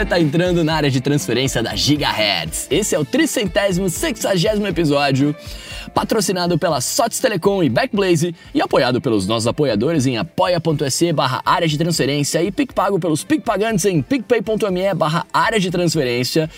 Você está entrando na área de transferência da Gigahertz. Esse é o tricentésimo sexagésimo episódio, patrocinado pela Sots Telecom e Backblaze e apoiado pelos nossos apoiadores em apoia.se barra área de transferência e PicPago pelos PicPagantes em picpay.me barra área de transferência.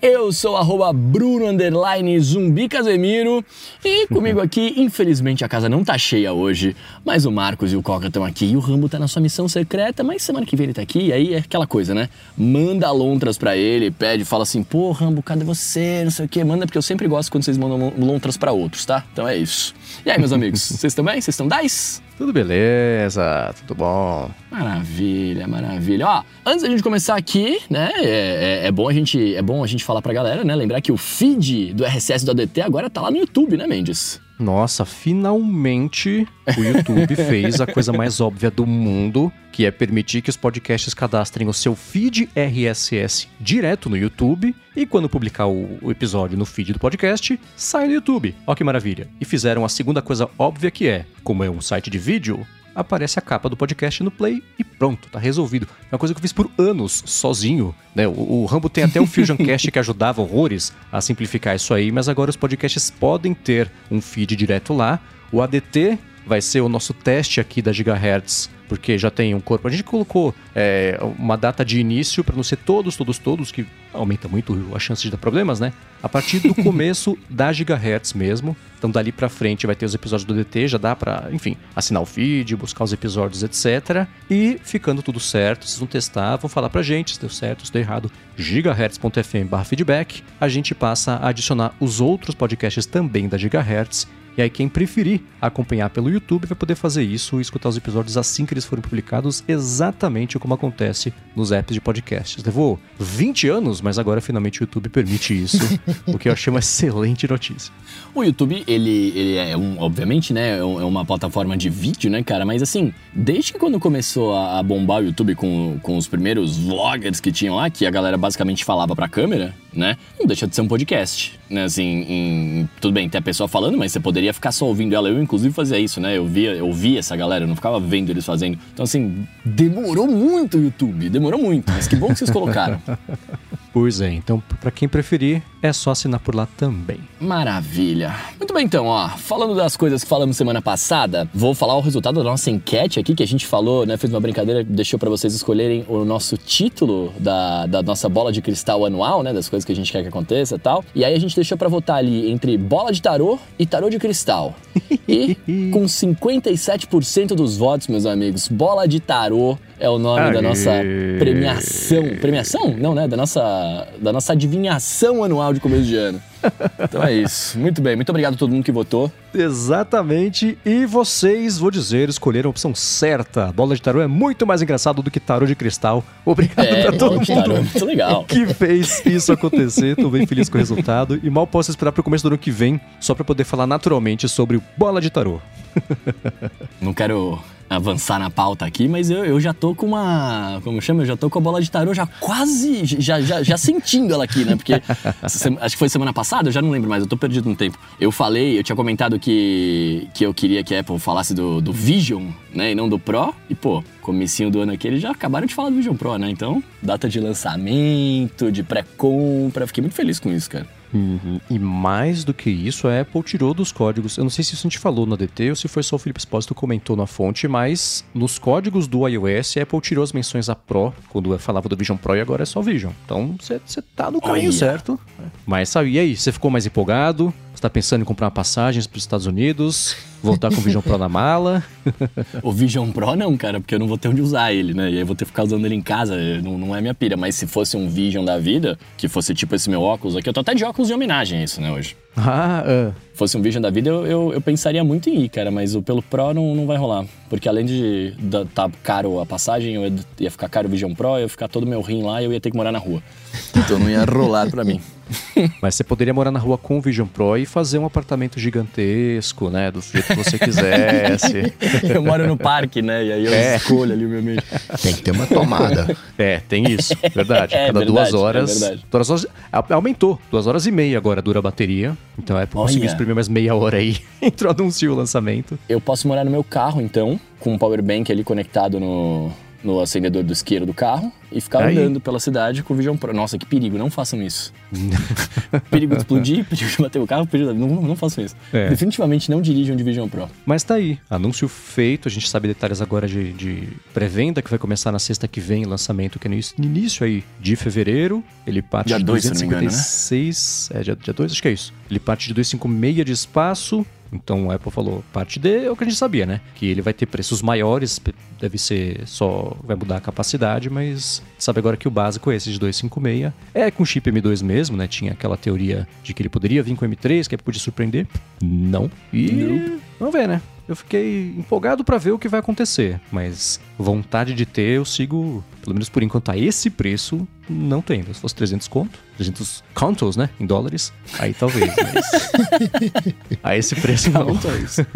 Eu sou arroba Bruno Underline Zumbi Casemiro e comigo aqui, infelizmente a casa não tá cheia hoje, mas o Marcos e o Coca estão aqui e o Rambo tá na sua missão secreta, mas semana que vem ele tá aqui e aí é aquela coisa, né? Manda lontras pra ele, pede, fala assim, pô Rambo, cadê você? Não sei o que, manda porque eu sempre gosto quando vocês mandam lontras pra outros, tá? Então é isso. E aí, meus amigos, vocês estão bem? Vocês estão 10? Tudo beleza, tudo bom. Maravilha, maravilha. Ó, antes da gente começar aqui, né, é, é, é, bom a gente, é bom a gente falar pra galera, né, lembrar que o feed do RSS do ADT agora tá lá no YouTube, né, Mendes? Nossa, finalmente o YouTube fez a coisa mais óbvia do mundo, que é permitir que os podcasts cadastrem o seu feed RSS direto no YouTube e quando publicar o, o episódio no feed do podcast, sai no YouTube. Ó que maravilha. E fizeram a segunda coisa óbvia que é, como é um site de vídeo, aparece a capa do podcast no play e pronto, tá resolvido. É uma coisa que eu fiz por anos, sozinho. Né? O, o Rambo tem até o Fusion Cast que ajudava horrores a simplificar isso aí, mas agora os podcasts podem ter um feed direto lá. O ADT vai ser o nosso teste aqui da Gigahertz porque já tem um corpo. A gente colocou é, uma data de início para não ser todos, todos, todos, que aumenta muito a chance de dar problemas, né? A partir do começo da Gigahertz mesmo. Então dali para frente vai ter os episódios do DT, já dá para, enfim, assinar o feed, buscar os episódios, etc. E ficando tudo certo, vocês vão testar, vão falar pra gente se deu certo, se deu errado. gigahertz.fm/feedback. A gente passa a adicionar os outros podcasts também da Gigahertz e aí quem preferir acompanhar pelo YouTube vai poder fazer isso e escutar os episódios assim que eles forem publicados, exatamente como acontece nos apps de podcasts. Levou 20 anos, mas agora finalmente o YouTube permite isso, o que eu achei uma excelente notícia. O YouTube, ele, ele é um, obviamente, né, é, é uma plataforma de vídeo, né, cara, mas assim, desde que quando começou a, bombar o YouTube com, com os primeiros vloggers que tinham lá, que a galera basicamente falava pra câmera, né, não deixa de ser um podcast, assim, em, tudo bem, tem a pessoa falando, mas você poderia poderia ficar só ouvindo ela. Eu, inclusive, fazia isso, né? Eu via, eu via essa galera, eu não ficava vendo eles fazendo. Então, assim, demorou muito o YouTube, demorou muito. Mas que bom que vocês colocaram. Pois é, então para quem preferir, é só assinar por lá também. Maravilha. Muito bem, então, ó, falando das coisas que falamos semana passada, vou falar o resultado da nossa enquete aqui que a gente falou, né? Fez uma brincadeira, deixou para vocês escolherem o nosso título da, da nossa bola de cristal anual, né? Das coisas que a gente quer que aconteça e tal. E aí a gente deixou para votar ali entre bola de tarô e tarô de cristal. E com 57% dos votos, meus amigos, bola de tarô é o nome Aê. da nossa premiação. Premiação? Não, né? Da nossa, da nossa adivinhação anual de começo de ano. Então é isso. Muito bem. Muito obrigado a todo mundo que votou. Exatamente. E vocês, vou dizer, escolheram a opção certa. Bola de tarô é muito mais engraçado do que tarô de cristal. Obrigado é, pra todo mundo. Tarô é muito legal. Que fez isso acontecer. Tô bem feliz com o resultado. E mal posso esperar pro começo do ano que vem, só para poder falar naturalmente sobre bola de tarô. Não quero avançar na pauta aqui, mas eu, eu já tô com uma. Como chama? Eu já tô com a bola de tarô já quase. Já, já, já sentindo ela aqui, né? Porque acho que foi semana passada, eu já não lembro mais, eu tô perdido no tempo. Eu falei, eu tinha comentado que, que eu queria que a Apple falasse do, do Vision, né? E não do Pro. E, pô, comecinho do ano aqui, eles já acabaram de falar do Vision Pro, né? Então, data de lançamento, de pré-compra. Fiquei muito feliz com isso, cara. Uhum. E mais do que isso, a Apple tirou dos códigos. Eu não sei se isso a gente falou no ADT ou se foi só o Felipe Espósito comentou na fonte, mas nos códigos do iOS, a Apple tirou as menções a Pro, quando falava do Vision Pro e agora é só Vision. Então você tá no caminho Olha. certo. Mas sabe, e aí? Você ficou mais empolgado? Você tá pensando em comprar passagens para os Estados Unidos? Voltar com o Vision Pro na mala? o Vision Pro não, cara, porque eu não vou ter onde usar ele, né? E aí eu vou ter que ficar usando ele em casa, não, não é minha pira. Mas se fosse um Vision da vida, que fosse tipo esse meu óculos aqui, eu tô até de óculos de homenagem a isso, né, hoje. Ah, uh. Fosse um Vision da vida, eu, eu, eu, pensaria muito em ir, cara, mas o pelo Pro não, não vai rolar. Porque além de estar tá caro a passagem, eu ia ficar caro o Vision Pro, eu ia ficar todo meu rim lá e eu ia ter que morar na rua. Então não ia rolar pra mim. Mas você poderia morar na rua com o Vision Pro e fazer um apartamento gigantesco, né? Do jeito que você quisesse. eu moro no parque, né? E aí eu é. escolho ali o meu meio. Tem que ter uma tomada. É, tem isso. Verdade. É, Cada verdade, duas horas. É duas horas. Aumentou. Duas horas e meia agora dura a bateria. Então é conseguir exprimir mais meia hora aí. Entrou anunciou o lançamento. Eu posso morar no meu carro, então, com um power bank ali conectado no, no acendedor do isqueiro do carro e ficar Aí. andando pela cidade com o Vision Pro. Nossa, que perigo, não façam isso. perigo de explodir, perigo de bater o carro, perigo de... não, não façam isso. É. Definitivamente não dirijam de Vision Pro. Mas tá aí, anúncio feito, a gente sabe detalhes agora de, de pré-venda, que vai começar na sexta que vem, lançamento que é no início aí de fevereiro, ele parte Dia de dois, se não me engano, né? 256, é dia, dia 2, acho que é isso. Ele parte de 256 de espaço, então a Apple falou, parte D é o que a gente sabia, né? Que ele vai ter preços maiores, deve ser só, vai mudar a capacidade, mas sabe agora que o básico é esse de 256. É com chip M2 mesmo, né? Tinha aquela teoria de que ele poderia vir com M3, que podia surpreender. Não. E vamos ver, né? Eu fiquei empolgado pra ver o que vai acontecer, mas vontade de ter eu sigo, pelo menos por enquanto, a esse preço, não tenho. Se fosse 300 conto, 300 contos, né, em dólares, aí talvez, mas a esse preço não. Não, é isso.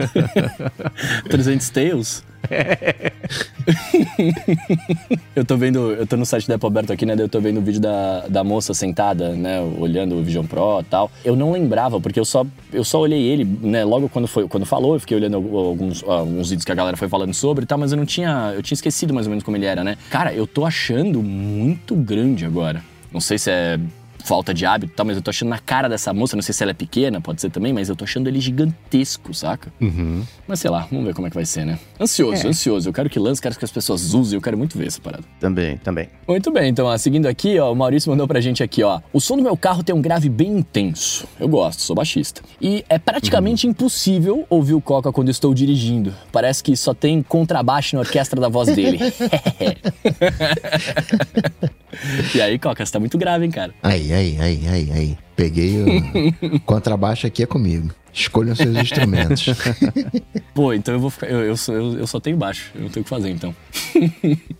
300 Tails? eu tô vendo, eu tô no site da Apple aberto aqui, né? Eu tô vendo o vídeo da, da moça sentada, né? Olhando o Vision Pro e tal. Eu não lembrava, porque eu só, eu só olhei ele, né? Logo quando, foi, quando falou, eu fiquei olhando alguns, alguns vídeos que a galera foi falando sobre e tal, mas eu não tinha. Eu tinha esquecido mais ou menos como ele era, né? Cara, eu tô achando muito grande agora. Não sei se é falta de hábito e tal, mas eu tô achando na cara dessa moça, não sei se ela é pequena, pode ser também, mas eu tô achando ele gigantesco, saca? Uhum. Mas sei lá, vamos ver como é que vai ser, né? Ansioso, É. ansioso. Eu quero que lance, quero que as pessoas usem, eu quero muito ver essa parada. Também, também. Muito bem, então, ó, seguindo aqui, ó, o Maurício mandou pra gente aqui, ó. O som do meu carro tem um grave bem intenso. Eu gosto, sou baixista. E é praticamente impossível ouvir o Coca quando estou dirigindo. Parece que só tem contrabaixo na orquestra da voz dele. e aí, Coca, você tá muito grave, hein, cara? Aí, aí, aí, aí, aí. Peguei o contrabaixo aqui é comigo. Escolham seus instrumentos. Pô, então eu vou ficar. Eu, eu, só- eu, eu só tenho baixo, eu não tenho o que fazer então.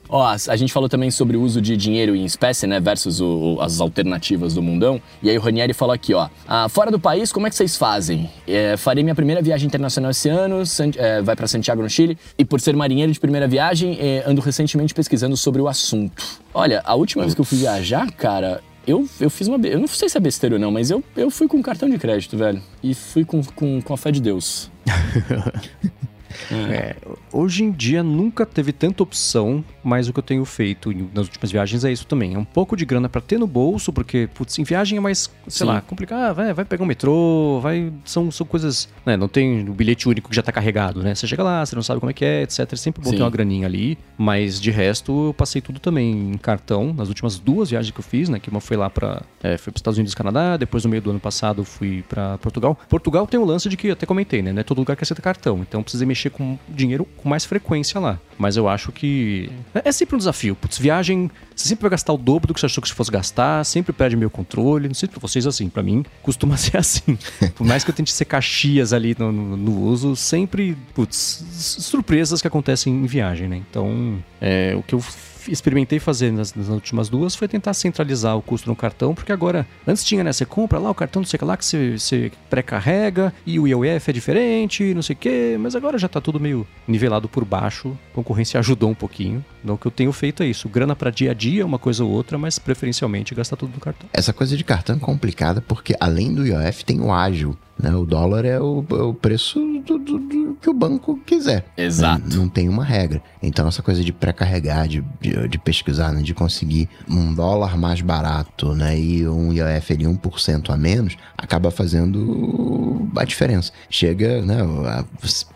Ó, a gente falou também sobre o uso de dinheiro em espécie, né? Versus o- as alternativas do mundão. E aí o Ranieri falou aqui, ó. Ah, fora do país, como é que vocês fazem? É, farei minha primeira viagem internacional esse ano, San- é, vai pra Santiago, no Chile. E por ser marinheiro de primeira viagem, é, ando recentemente pesquisando sobre o assunto. Olha, a última vez que eu fui viajar, cara. Eu, eu fiz uma. Eu não sei se é besteira ou não, mas eu, eu fui com cartão de crédito, velho. E fui com, com, com a fé de Deus. É, hoje em dia nunca teve tanta opção, mas o que eu tenho feito nas últimas viagens é isso também. É um pouco de grana pra ter no bolso, porque, putz, em viagem é mais, sei Sim. lá, complicado. Ah, vai, vai pegar um metrô, vai. São, são coisas. Né, não tem o bilhete único que já tá carregado, né? Você chega lá, você não sabe como é que é, etc. É sempre bom Sim. ter uma graninha ali. Mas de resto, eu passei tudo também em cartão. Nas últimas duas viagens que eu fiz, né? Que uma foi lá pra. É, foi pros Estados Unidos e Canadá, depois no meio do ano passado fui pra Portugal. Portugal tem um lance de que eu até comentei, né? Não é todo lugar que aceita cartão. Então eu precisei mexer com dinheiro com mais frequência lá. Mas eu acho que. É é sempre um desafio. Putz, viagem, você sempre vai gastar o dobro do que você achou que você fosse gastar, sempre perde meio controle. Não sei pra vocês assim, pra mim, costuma ser assim. Por mais que eu tente ser caxias ali no, no- no uso, sempre, putz, surpresas que acontecem em viagem, né? Então, é, o que eu experimentei fazer nas, nas últimas duas foi tentar centralizar o custo no cartão, porque agora, antes tinha, né? Você compra lá o cartão, não sei o que lá, que você, você pré-carrega e o IOF é diferente, não sei o que, mas agora já tá tudo meio nivelado por baixo. A concorrência ajudou um pouquinho. Então, o que eu tenho feito é isso: grana pra dia a dia, uma coisa ou outra, mas preferencialmente gastar tudo no cartão. Essa coisa de cartão é complicada porque além do IOF tem o ágil. Né? O dólar é o, é o preço do, do- do que o banco quiser. Exato. Né? Não tem uma regra. Então essa coisa de pré-carregar, de, de, de pesquisar, né? de conseguir um dólar mais barato né? e um IOF ali 1% a menos, acaba fazendo a diferença. Chega, né? a-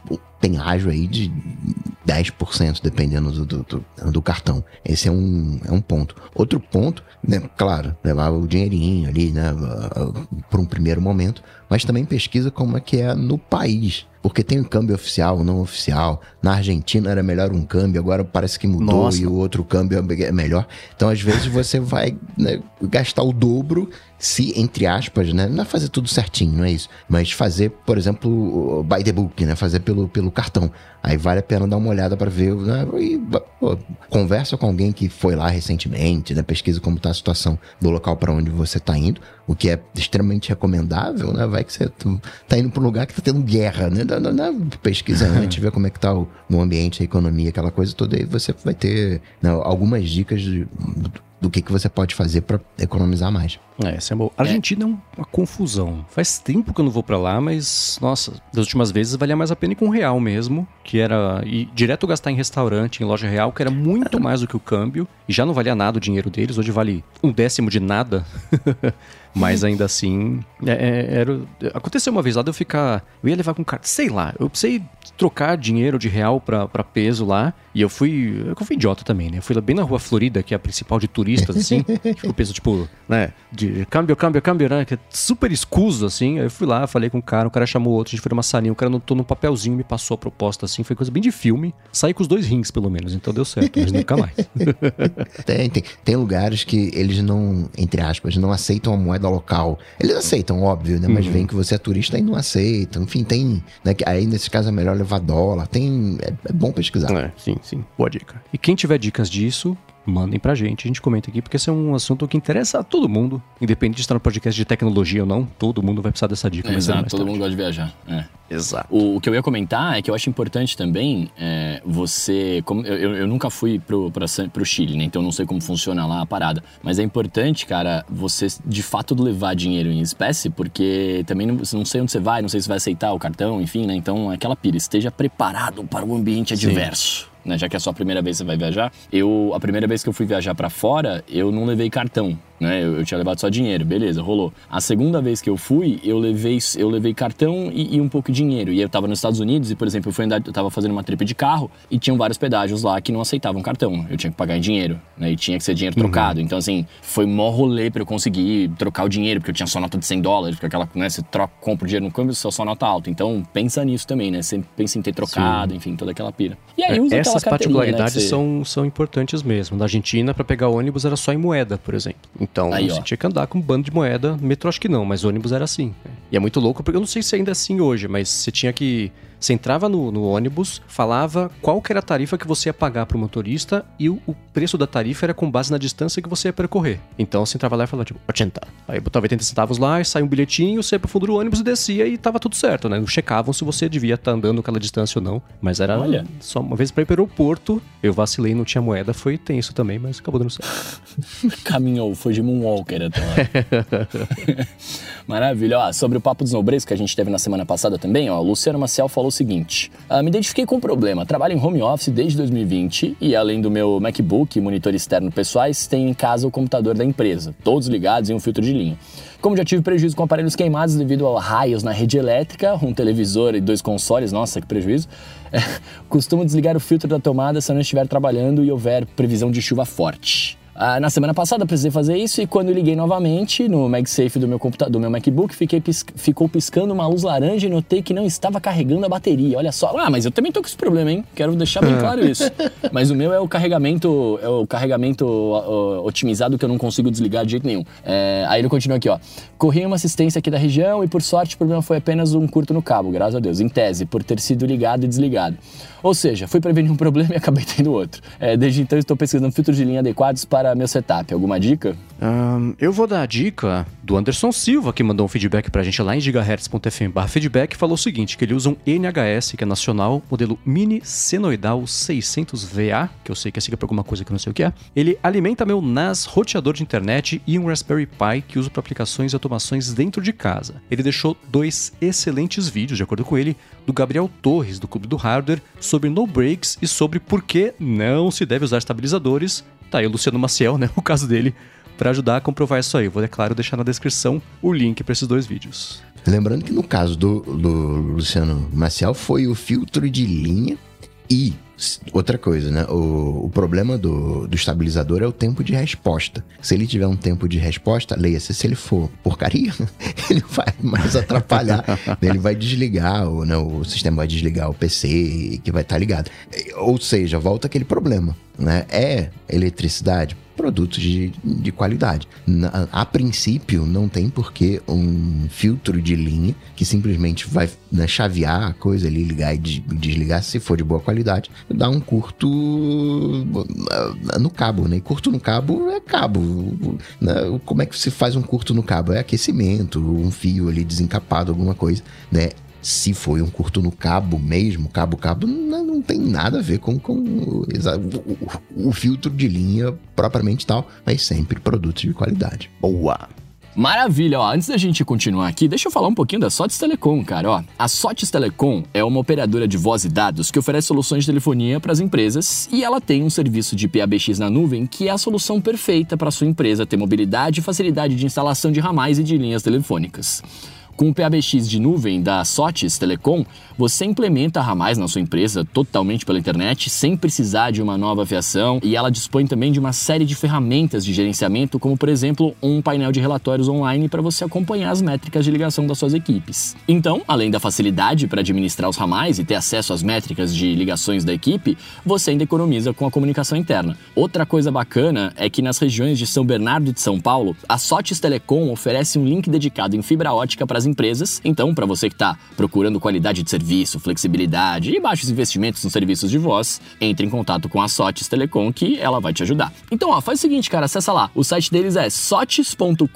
tem ágio aí de 10%, dependendo do, do, do- cartão. Esse é um, é um ponto. Outro ponto, né, claro, levar o dinheirinho ali, né, por um primeiro momento, mas também pesquisa como é que é no país. Porque tem o câmbio oficial, não oficial. Na Argentina era melhor um câmbio, agora parece que mudou Nossa. e o outro câmbio é melhor. Então, às vezes, você vai né, gastar o dobro se, entre aspas, né? Não é fazer tudo certinho, não é isso. Mas fazer, por exemplo, by the book, né? Fazer pelo, pelo cartão. Aí vale a pena dar uma olhada para ver. Né? E, pô, conversa com alguém que foi lá recentemente, né? Pesquisa como está a situação do local para onde você está indo, o que é extremamente recomendável, né? Vai que você tá indo para um lugar que tá tendo guerra, né? Dá- Pesquisa antes, vê como é que tá o, no ambiente, a economia, aquela coisa toda, aí você vai ter né, algumas dicas de- do que, que você pode fazer para economizar mais. É, essa é boa. A Argentina é. uma confusão. Faz tempo que eu não vou para lá, mas, nossa, das últimas vezes valia mais a pena ir com real mesmo, que era ir direto gastar em restaurante, em loja real, que era muito mais do que o câmbio, e já não valia nada o dinheiro deles, hoje vale um décimo de nada. Mas ainda assim, é, é, era, aconteceu uma vez lá de eu ficar. Eu ia levar com carta, sei lá, eu precisei trocar dinheiro de real pra, pra peso lá. E eu fui. Eu fui idiota também, né? Eu fui lá bem na rua Florida, que é a principal de assim. tipo, peso, tipo, né? De câmbio, câmbio, câmbio, né? Que é super escuso, assim. Aí eu fui lá, falei com o cara, o cara chamou outro, a gente foi numa salinha, o cara anotou no papelzinho, me passou a proposta, assim. Foi coisa bem de filme. Saí com os dois rins, pelo menos, então deu certo, mas nunca mais. tem, tem, tem lugares que eles não, entre aspas, não aceitam a moeda local. Eles aceitam, óbvio, né? Mas uhum. vem que você é turista e não aceitam. Enfim, tem. Né? Aí nesse caso é melhor levar dólar. Tem. É, é bom pesquisar. É, sim, sim. Boa dica. E quem tiver dicas disso, mandem pra gente, a gente comenta aqui, porque esse é um assunto que interessa a todo mundo, independente de estar no podcast de tecnologia ou não, todo mundo vai precisar dessa dica. É, exato, todo tarde. mundo gosta de viajar. É. Exato. O, o, que eu ia comentar é que eu acho importante também é, você. Como, eu, eu nunca fui pro, pra, pro Chile, né? Então eu não sei como funciona lá a parada. Mas é importante, cara, você de fato levar dinheiro em espécie, porque também não, não sei onde você vai, não sei se vai aceitar o cartão, enfim, né? Então aquela pira, esteja preparado para o ambiente adverso. Sim né? Já que é a sua primeira vez que você vai viajar. Eu, a primeira vez que eu fui viajar para fora, eu não levei cartão né? Eu, eu, tinha levado só dinheiro, beleza, rolou. A segunda vez que eu fui, eu levei, eu levei cartão e, e um pouco de dinheiro. E eu tava nos Estados Unidos e, por exemplo, eu, fui andar, eu tava fazendo uma trip de carro e tinham vários pedágios lá que não aceitavam cartão. Eu tinha que pagar em dinheiro, né? E tinha que ser dinheiro uhum. trocado. Então, assim, foi mó rolê pra eu conseguir trocar o dinheiro, porque eu tinha só nota de 100 dólares, porque aquela, né? Você troca, compra o dinheiro no câmbio, só só nota alta. Então, pensa nisso também, né? Você pensa em ter trocado, Sim. enfim, toda aquela pira. E aí, usa Essas né, particularidades né, você... são, são importantes mesmo. Na Argentina, para pegar ônibus era só em moeda, por exemplo. Então, aí, você tinha que andar com um bando de moeda. Metrô acho que não, mas ônibus era assim. E é muito louco, porque eu não sei se ainda é assim hoje, mas você tinha que você entrava no, no, ônibus, falava qual que era a tarifa que você ia pagar para o motorista e o, o, preço da tarifa era com base na distância que você ia percorrer. Então você entrava lá e falava, tipo, 80. Aí botava 80 centavos lá, saía um bilhetinho, você ia pro fundo do ônibus e descia e tava tudo certo, né? Não checavam se você devia estar tá andando aquela distância ou não. Mas era Olha. só uma vez para ir para o aeroporto. Eu vacilei, não tinha moeda, foi tenso também, mas acabou dando certo. Caminhou, foi de Moonwalker até lá. Maravilha. Ó, sobre o papo dos nobres que a gente teve na semana passada também, ó, o Luciano Maciel falou o seguinte: ah, me identifiquei com um problema. Trabalho em home office desde 2020 e, além do meu MacBook e monitor externo pessoais, tenho em casa o computador da empresa, todos ligados em um filtro de linha. Como já tive prejuízo com aparelhos queimados devido a raios na rede elétrica, um televisor e dois consoles, nossa, que prejuízo, costumo desligar o filtro da tomada se eu não estiver trabalhando e houver previsão de chuva forte. Ah, na semana passada precisei fazer isso e quando liguei novamente no MagSafe do meu computador, do meu MacBook, fiquei pis ficou piscando uma luz laranja e notei que não estava carregando a bateria. Olha só. Ah, mas eu também tô com esse problema, hein? Quero deixar bem claro isso. mas o meu é o carregamento, é o carregamento uh, otimizado que eu não consigo desligar de jeito nenhum. É, aí ele continua aqui, ó. Corri uma assistência aqui da região e por sorte o problema foi apenas um curto no cabo, graças a Deus, em tese, por ter sido ligado e desligado. Ou seja, fui prevenir um problema e acabei tendo outro. É, desde então estou pesquisando filtros de linha adequados para meu setup. Alguma dica? Um, eu vou dar a dica do Anderson Silva, que mandou um feedback pra gente lá em gigahertz.fm feedback, falou o seguinte, que ele usa um NHS, que é nacional, modelo mini senoidal 600VA, que eu sei que é sigla pra alguma coisa que eu não sei o que é. Ele alimenta meu NAS roteador de internet e um Raspberry Pi que uso para aplicações e automações dentro de casa. Ele deixou dois excelentes vídeos, de acordo com ele, do Gabriel Torres, do Clube do Hardware, sobre no breaks e sobre por que não se deve usar estabilizadores. Tá aí o Luciano Maciel, né? O caso dele, para ajudar a comprovar isso aí. vou, é claro, deixar na descrição o link para esses dois vídeos. Lembrando que no caso do, do Luciano Maciel foi o filtro de linha e outra coisa, né? O, o problema do, do estabilizador é o tempo de resposta. Se ele tiver um tempo de resposta, leia-se, se ele for porcaria, ele vai mais atrapalhar. ele vai desligar, ou, né, o sistema vai desligar o PC que vai estar tá ligado. Ou seja, volta aquele problema. Né? É eletricidade? Produtos de, de qualidade. Na, a princípio, não tem por que um filtro de linha que simplesmente vai né, chavear a coisa ali, ligar e desligar, se for de boa qualidade, dar um curto uh, no cabo, né? E curto no cabo é cabo. Né? Como é que se faz um curto no cabo? É aquecimento, um fio ali desencapado, alguma coisa, né? Se foi um curto no cabo mesmo, cabo-cabo, não, não, tem nada a ver com, com o, o, o filtro de linha propriamente tal, mas sempre produtos de qualidade. Boa! Maravilha, ó. Antes da gente continuar aqui, deixa eu falar um pouquinho da Sotes Telecom, cara, ó. A Sotes Telecom é uma operadora de voz e dados que oferece soluções de telefonia para as empresas e ela tem um serviço de PABX na nuvem que é a solução perfeita para sua empresa ter mobilidade e facilidade de instalação de ramais e de linhas telefônicas. Com o PABX de nuvem da Sotes Telecom, você implementa Ramais na sua empresa totalmente pela internet, sem precisar de uma nova afiação, e ela dispõe também de uma série de ferramentas de gerenciamento, como por exemplo, um painel de relatórios online para você acompanhar as métricas de ligação das suas equipes. Então, além da facilidade para administrar os ramais e ter acesso às métricas de ligações da equipe, você ainda economiza com a comunicação interna. Outra coisa bacana é que nas regiões de São Bernardo e de São Paulo, a Sotes Telecom oferece um link dedicado em fibra ótica para as empresas. Então, para você que está procurando qualidade de serviço, flexibilidade e baixos investimentos nos serviços de voz, entre em contato com a Sotes Telecom que ela vai te ajudar. Então, ó, faz o seguinte, cara, acessa lá. O site deles é sotes.com.br,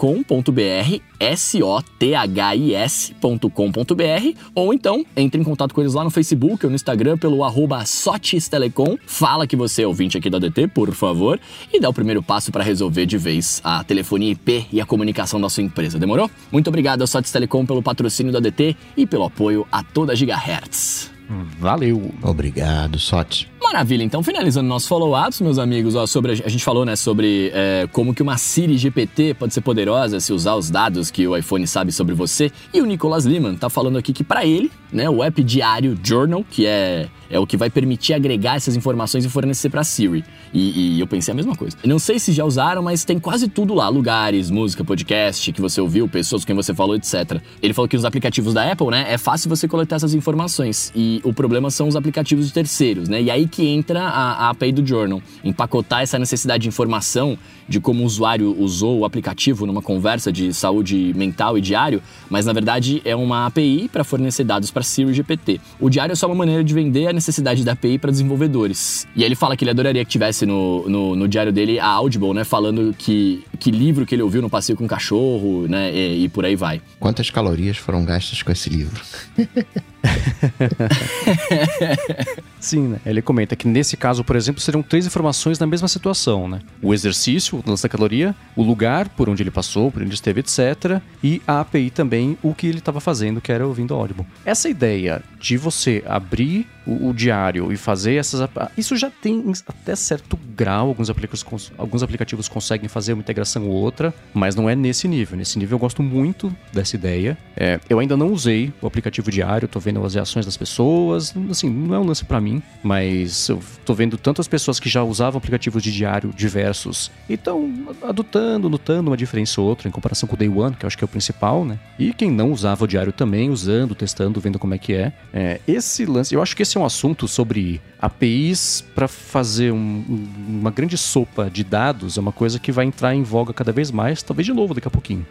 S-O-T-H-I-S.com.br, ou então entre em contato com eles lá no Facebook ou no Instagram pelo arroba Sotes Telecom. Fala que você é ouvinte aqui da DT, por favor, e dá o primeiro passo para resolver de vez a telefonia IP e a comunicação da sua empresa. Demorou? Muito obrigado Sotes Telecom pelo patrocínio da DT e pelo apoio a toda a Gigahertz. Valeu. Obrigado, Sote. Maravilha, então finalizando nosso follow-ups, meus amigos, ó, sobre a gente falou, né, sobre é, como que uma Siri GPT pode ser poderosa se usar os dados que o iPhone sabe sobre você. E o Nicolas Liman tá falando aqui que para ele, né, o app diário Journal, que é é o que vai permitir agregar essas informações e fornecer para Siri. E, e, eu pensei a mesma coisa. Não sei se já usaram, mas tem quase tudo lá: lugares, música, podcast que você ouviu, pessoas com quem você falou, etc. Ele falou que os aplicativos da Apple, né, é fácil você coletar essas informações. E o problema são os aplicativos de terceiros, né? E aí que entra a, a API do Journal, empacotar essa necessidade de informação de como o usuário usou o aplicativo numa conversa de saúde mental e diário, mas na verdade é uma API para fornecer dados para Siri GPT. O diário é só uma maneira de vender a necessidade da API para desenvolvedores. E aí ele fala que ele adoraria que tivesse no, no, no, diário dele a Audible, né, falando que, que livro que ele ouviu no passeio com o cachorro, né, e, e por aí vai. Quantas calorias foram gastas com esse livro? Sim, né? Ele comenta que nesse caso, por exemplo, seriam três informações na mesma situação, né? O exercício, o lance da caloria, o lugar por onde ele passou, por onde esteve, etc. E a API também, o que ele estava fazendo, que era ouvindo Audible. Essa ideia de você abrir o, o, diário e fazer essas. Isso já tem até certo grau. Alguns aplicativos, alguns aplicativos conseguem fazer uma integração ou outra, mas não é nesse nível. Nesse nível eu gosto muito dessa ideia. É, eu ainda não usei o aplicativo diário, tô vendo as reações das pessoas. Assim, não é um lance para mim, mas eu tô vendo tantas pessoas que já usavam aplicativos de diário diversos e estão adotando, notando uma diferença ou outra em comparação com o Day One, que eu acho que é o principal, né? E quem não usava o diário também, usando, testando, vendo como é que é. É esse lance, eu acho que esse é um assunto sobre APIs para fazer um, uma grande sopa de dados, é uma coisa que vai entrar em voga cada vez mais, talvez de novo daqui a pouquinho.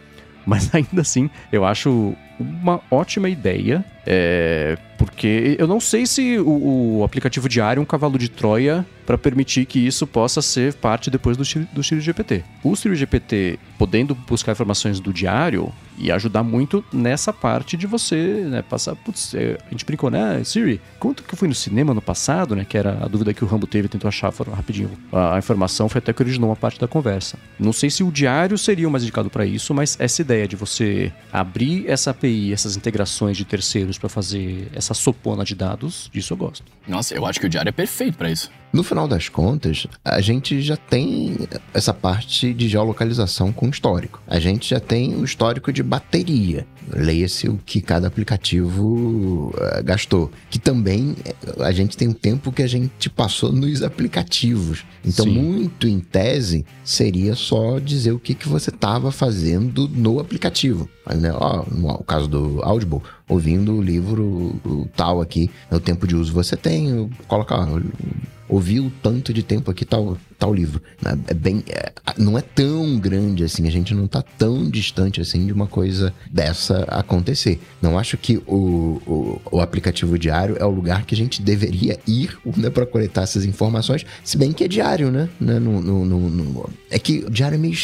Mas ainda assim, eu acho uma ótima ideia. É, porque eu não sei se o, o, aplicativo diário é um cavalo de Troia para permitir que isso possa ser parte depois do, do Siri GPT. O Siri GPT podendo buscar informações do diário e ajudar muito nessa parte de você né, passar. Putz, é, a gente brincou, né? Siri, quanto que eu fui no cinema no passado, né? Que era a dúvida que o Rambo teve, tentou achar rapidinho. A, a informação foi até que originou uma parte da conversa. Não sei se o diário seria o mais indicado para isso, mas essa ideia de você abrir essa API, essas integrações de terceiros para fazer essa sopona de dados, disso eu gosto. Nossa, eu acho que o diário é perfeito para isso. No final das contas, a gente já tem essa parte de geolocalização com histórico. A gente já tem o histórico de bateria. Leia-se o que cada aplicativo uh, gastou. Que também eh, a gente tem um tempo que a gente passou nos aplicativos. Então, Sim. muito em tese, seria só dizer o que, que você estava fazendo no aplicativo. Mas, né, ó, no caso do Audible, ouvindo o livro o, tal aqui, é o tempo de uso você tem, coloca ouviu tanto de tempo aqui tal, tal livro. É bem, é, não é tão grande assim, a gente não tá tão distante assim de uma coisa dessa acontecer. Não acho que o, o, o aplicativo diário é o lugar que a gente deveria ir né, para coletar essas informações, se bem que é diário, né? né no, no, no, no, é que o diário é meio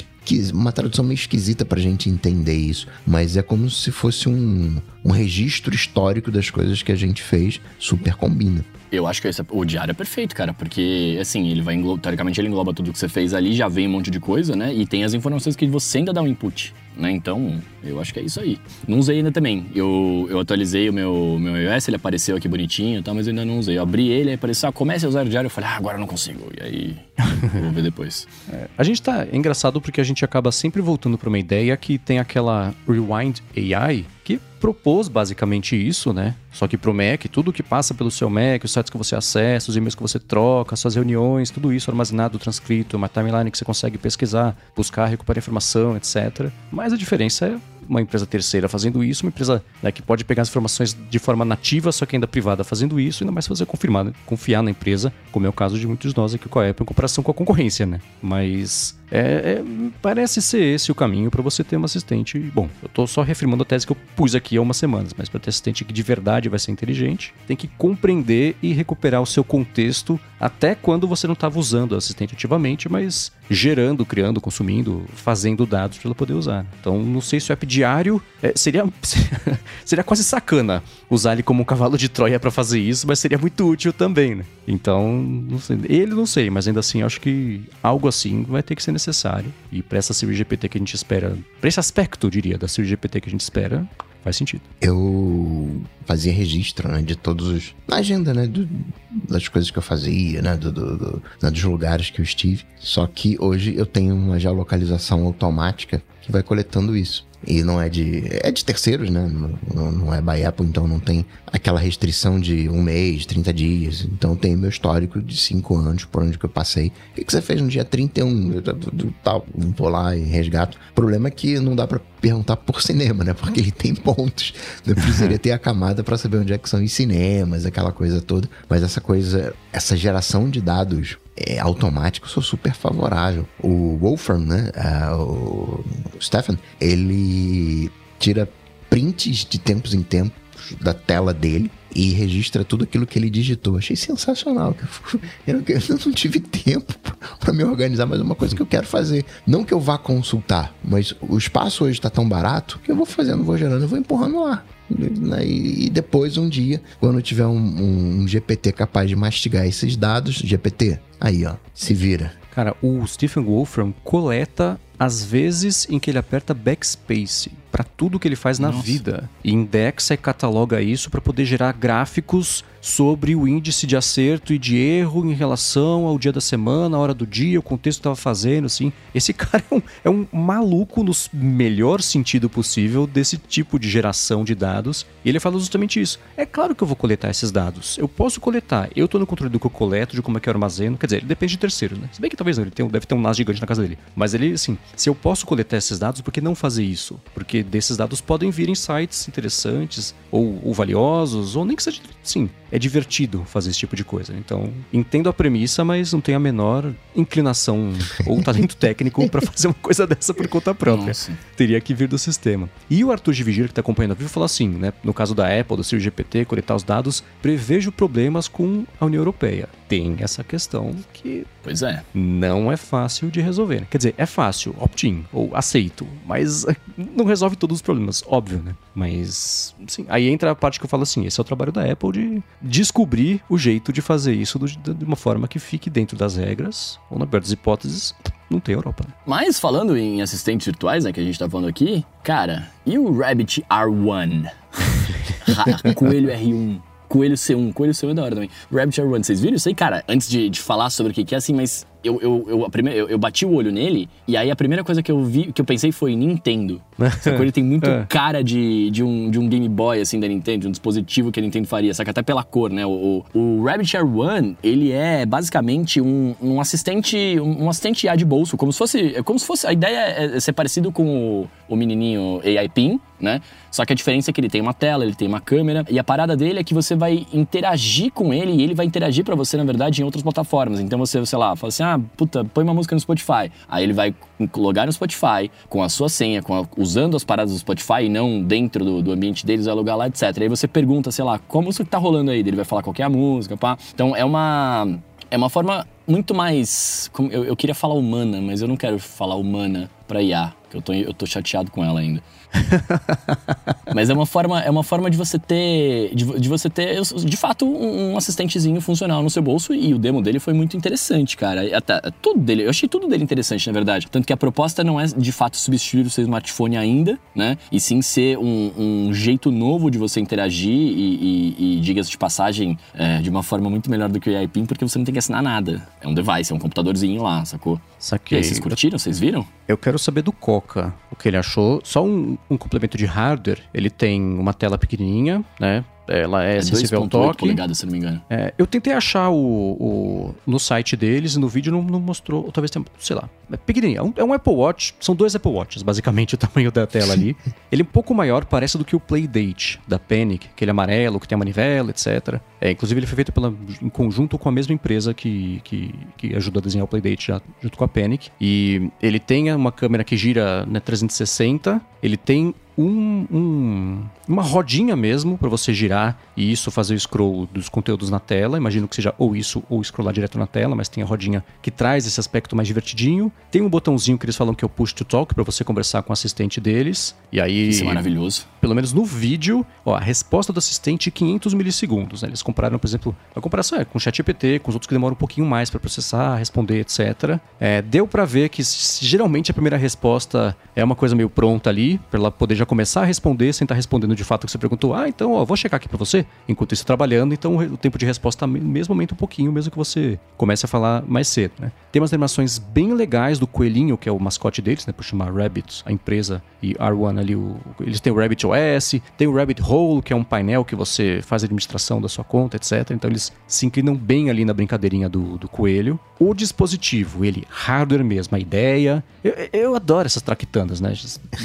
uma tradução meio esquisita pra gente entender isso, mas é como se fosse um, um registro histórico das coisas que a gente fez, super combina. Eu acho que esse, o diário é perfeito, cara, porque, assim, ele vai englobar, teoricamente ele engloba tudo que você fez ali, já vem um monte de coisa, né? E tem as informações que você ainda dá um input, né? Então, eu acho que é isso aí. Não usei ainda também. Eu, eu atualizei o meu, meu iOS, ele apareceu aqui bonitinho e tal, mas eu ainda não usei. Eu abri ele, aí apareceu, ah, comece a usar o diário. Eu falei, ah, agora eu não consigo. E aí, vou ver depois. É, a gente tá é engraçado porque a gente acaba sempre voltando para uma ideia que tem aquela Rewind AI, que propôs basicamente isso, né? Só que pro Mac, tudo que passa pelo seu Mac, os sites que você acessa, os e-mails que você troca, suas reuniões, tudo isso armazenado, transcrito, uma timeline que você consegue pesquisar, buscar, recuperar informação, etc. Mas a diferença é uma empresa terceira fazendo isso, uma empresa né, que pode pegar as informações de forma nativa, só que ainda privada fazendo isso, ainda mais fazer confirmar, né? confiar na empresa, como é o caso de muitos de nós aqui com a Apple, em comparação com a concorrência, né? Mas é, é, parece ser esse o caminho para você ter um assistente. Bom, eu tô só reafirmando a tese que eu pus aqui há umas semanas, mas para ter assistente que de verdade vai ser inteligente, tem que compreender e recuperar o seu contexto até quando você não estava usando o assistente ativamente, mas gerando, criando, consumindo, fazendo dados para ela poder usar. Então, não sei se o app diário é, seria seria quase sacana usar ele como um cavalo de Troia para fazer isso, mas seria muito útil também, né? Então, não sei, ele não sei, mas ainda assim acho que algo assim vai ter que ser necessário necessário. E para essa Siri GPT que a gente espera, para esse aspecto, eu diria, da Siri GPT que a gente espera, faz sentido. Eu fazia registro, né, de todos os... Na agenda, né, do, das coisas que eu fazia, né, do, do, né, dos lugares que eu estive. Só que hoje eu tenho uma geolocalização automática que vai coletando isso. E não é de. É de terceiros, né? Não, não é by Apple, então não tem aquela restrição de um mês, 30 dias. Então tem meu histórico de 5 anos por onde que eu passei. O que, que você fez no dia 31? Eu, tal, vou lá e resgato. O problema é que não dá para perguntar por cinema, né? Porque ele tem pontos. Eu precisaria ter a camada para saber onde é que são os cinemas, aquela coisa toda. Mas essa coisa, essa geração de dados é, automático, sou super favorável. O Wolfram, né? Uh, o Stefan, ele tira prints de tempos em tempos da tela dele e registra tudo aquilo que ele digitou. Achei sensacional. Eu, não tive tempo para me organizar, mas é uma coisa que eu quero fazer. Não que eu vá consultar, mas o espaço hoje está tão barato que eu vou fazendo, vou gerando, vou empurrando lá. E depois, um dia, quando tiver um, um, um GPT capaz de mastigar esses dados, GPT, aí ó, se vira. Cara, o Stephen Wolfram coleta as vezes em que ele aperta backspace para tudo que ele faz na Nossa. vida. E indexa e cataloga isso para poder gerar gráficos sobre o índice de acerto e de erro em relação ao dia da semana, a hora do dia, o contexto que estava fazendo, assim. Esse cara é um, é um maluco no melhor sentido possível desse tipo de geração de dados. E ele fala justamente isso. É claro que eu vou coletar esses dados. Eu posso coletar. Eu estou no controle do que eu coleto, de como é que eu armazeno. Quer dizer, ele depende de terceiro, né? Se bem que talvez não, ele tem, deve ter um NAS gigante na casa dele. Mas ele, assim, se eu posso coletar esses dados, por que não fazer isso? Porque desses dados podem vir insights interessantes, ou, ou valiosos, ou nem que seja, sim, é divertido fazer esse tipo de coisa. Então, entendo a premissa, mas não tenho a menor inclinação ou talento técnico para fazer uma coisa dessa por conta própria. Nossa. Teria que vir do sistema. E o Arthur de Vigir, que está acompanhando a vídeo, falou assim, né? No caso da Apple, do Siri GPT, coletar os dados, prevejo problemas com a União Europeia. Tem essa questão que. Pois é. Não é fácil de resolver. Quer dizer, é fácil, opt-in, ou aceito, mas não resolve todos os problemas, óbvio, né? Mas, sim, aí entra a parte que eu falo assim: esse é o trabalho da Apple de descobrir o jeito de fazer isso de uma forma que fique dentro das regras, ou na pior das hipóteses, não tem Europa. Né? Mas falando em assistentes virtuais, né, que a gente tá falando aqui, cara, e o Rabbit R1? Coelho R1? Coelho C1. Coelho C1 é da hora também. Rabbit R1, vocês viram isso aí? Cara, antes de, de falar sobre o que, que é assim, mas eu, eu, eu, a primeira, eu, eu, bati o olho nele e aí a primeira coisa que eu vi, que eu pensei foi Nintendo. Sacou? Ele tem muito é. cara de, de, um, de um Game Boy, assim, da Nintendo, de um dispositivo que a Nintendo faria, saca? Até pela cor, né? O, o, o Rabbit Air One, ele é basicamente um, um assistente um, um assistente IA de bolso, como se fosse, é como se fosse, a ideia é ser parecido com o, o menininho AI Pin, né? Só que a diferença é que ele tem uma tela, ele tem uma câmera, e a parada dele é que você vai interagir com ele e ele vai interagir para você, na verdade, em outras plataformas. Então você, sei lá, fala assim: ah, puta, põe uma música no Spotify. Aí ele vai logar no Spotify com a sua senha, a, usando as paradas do Spotify e não dentro do, do ambiente deles, vai logar lá, etc. Aí você pergunta, sei lá, qual música que tá rolando aí? Ele vai falar qual é a música, pá. Então é uma. É uma forma muito mais. Eu, eu queria falar humana, mas eu não quero falar humana para IA eu tô, eu tô chateado com ela ainda. Mas é uma forma, é uma forma de você ter, de, de você ter, de fato, um, um, assistentezinho funcional no seu bolso e o demo dele foi muito interessante, cara. Até tudo dele, eu achei tudo dele interessante, na verdade. Tanto que a proposta não é de fato substituir o seu smartphone ainda, né? E sim ser um, um jeito novo de você interagir e, e, e diga-se de passagem, é, de uma forma muito melhor do que o AIPIN, porque você não tem que assinar nada. É um device, é um computadorzinho lá, sacou? Saquei. E aí, vocês curtiram? Vocês viram? Eu quero saber do Coca, o que ele achou. Só um, um complemento de hardware, ele tem uma tela pequenininha, né? Ela é, é sensível ao toque. polegadas, se não me engano. É, eu tentei achar o, o, no site deles, no vídeo não, não mostrou, ou talvez tenha, sei lá, é pequenininho. É um, é um, Apple Watch, são dois Apple Watches, basicamente, o tamanho da tela ali. ele é um pouco maior, parece do que o Playdate da Panic, aquele amarelo que tem a manivela, etc. É, inclusive ele foi feito pela, em conjunto com a mesma empresa que, que, que a desenhar o Playdate já, junto com a Panic. E ele tem uma câmera que gira né, 360, ele tem um, um, uma rodinha mesmo para você girar e isso fazer o scroll dos conteúdos na tela. Imagino que seja ou isso ou scrollar direto na tela, mas tem a rodinha que traz esse aspecto mais divertidinho. Tem um botãozinho que eles falam que é o push to talk para você conversar com o assistente deles. E aí, isso é maravilhoso. Pelo menos no vídeo, ó, a resposta do assistente 500 milissegundos. Né? Eles compararam, por exemplo, a comparação é com o ChatGPT, com os outros que demoram um pouquinho mais para processar, responder, etc. É, deu para ver que geralmente a primeira resposta é uma coisa meio pronta ali, para ela poder já começar a responder sem estar tá respondendo de fato o que você perguntou. Ah, então, ó, vou checar aqui para você. Enquanto isso, trabalhando, então o tempo de resposta mesmo aumenta um pouquinho, mesmo que você comece a falar mais cedo, né? Tem umas animações bem legais do coelhinho, que é o mascote deles, né? Por chamar Rabbit, a empresa, e R1 ali, o, eles têm o Rabbit OS, tem o Rabbit Hole, que é um painel que você faz a administração da sua conta, etc. Então eles se inclinam bem ali na brincadeirinha do, do coelho. O dispositivo, ele, hardware mesmo, a ideia. Eu, eu adoro essas traquitandas, né?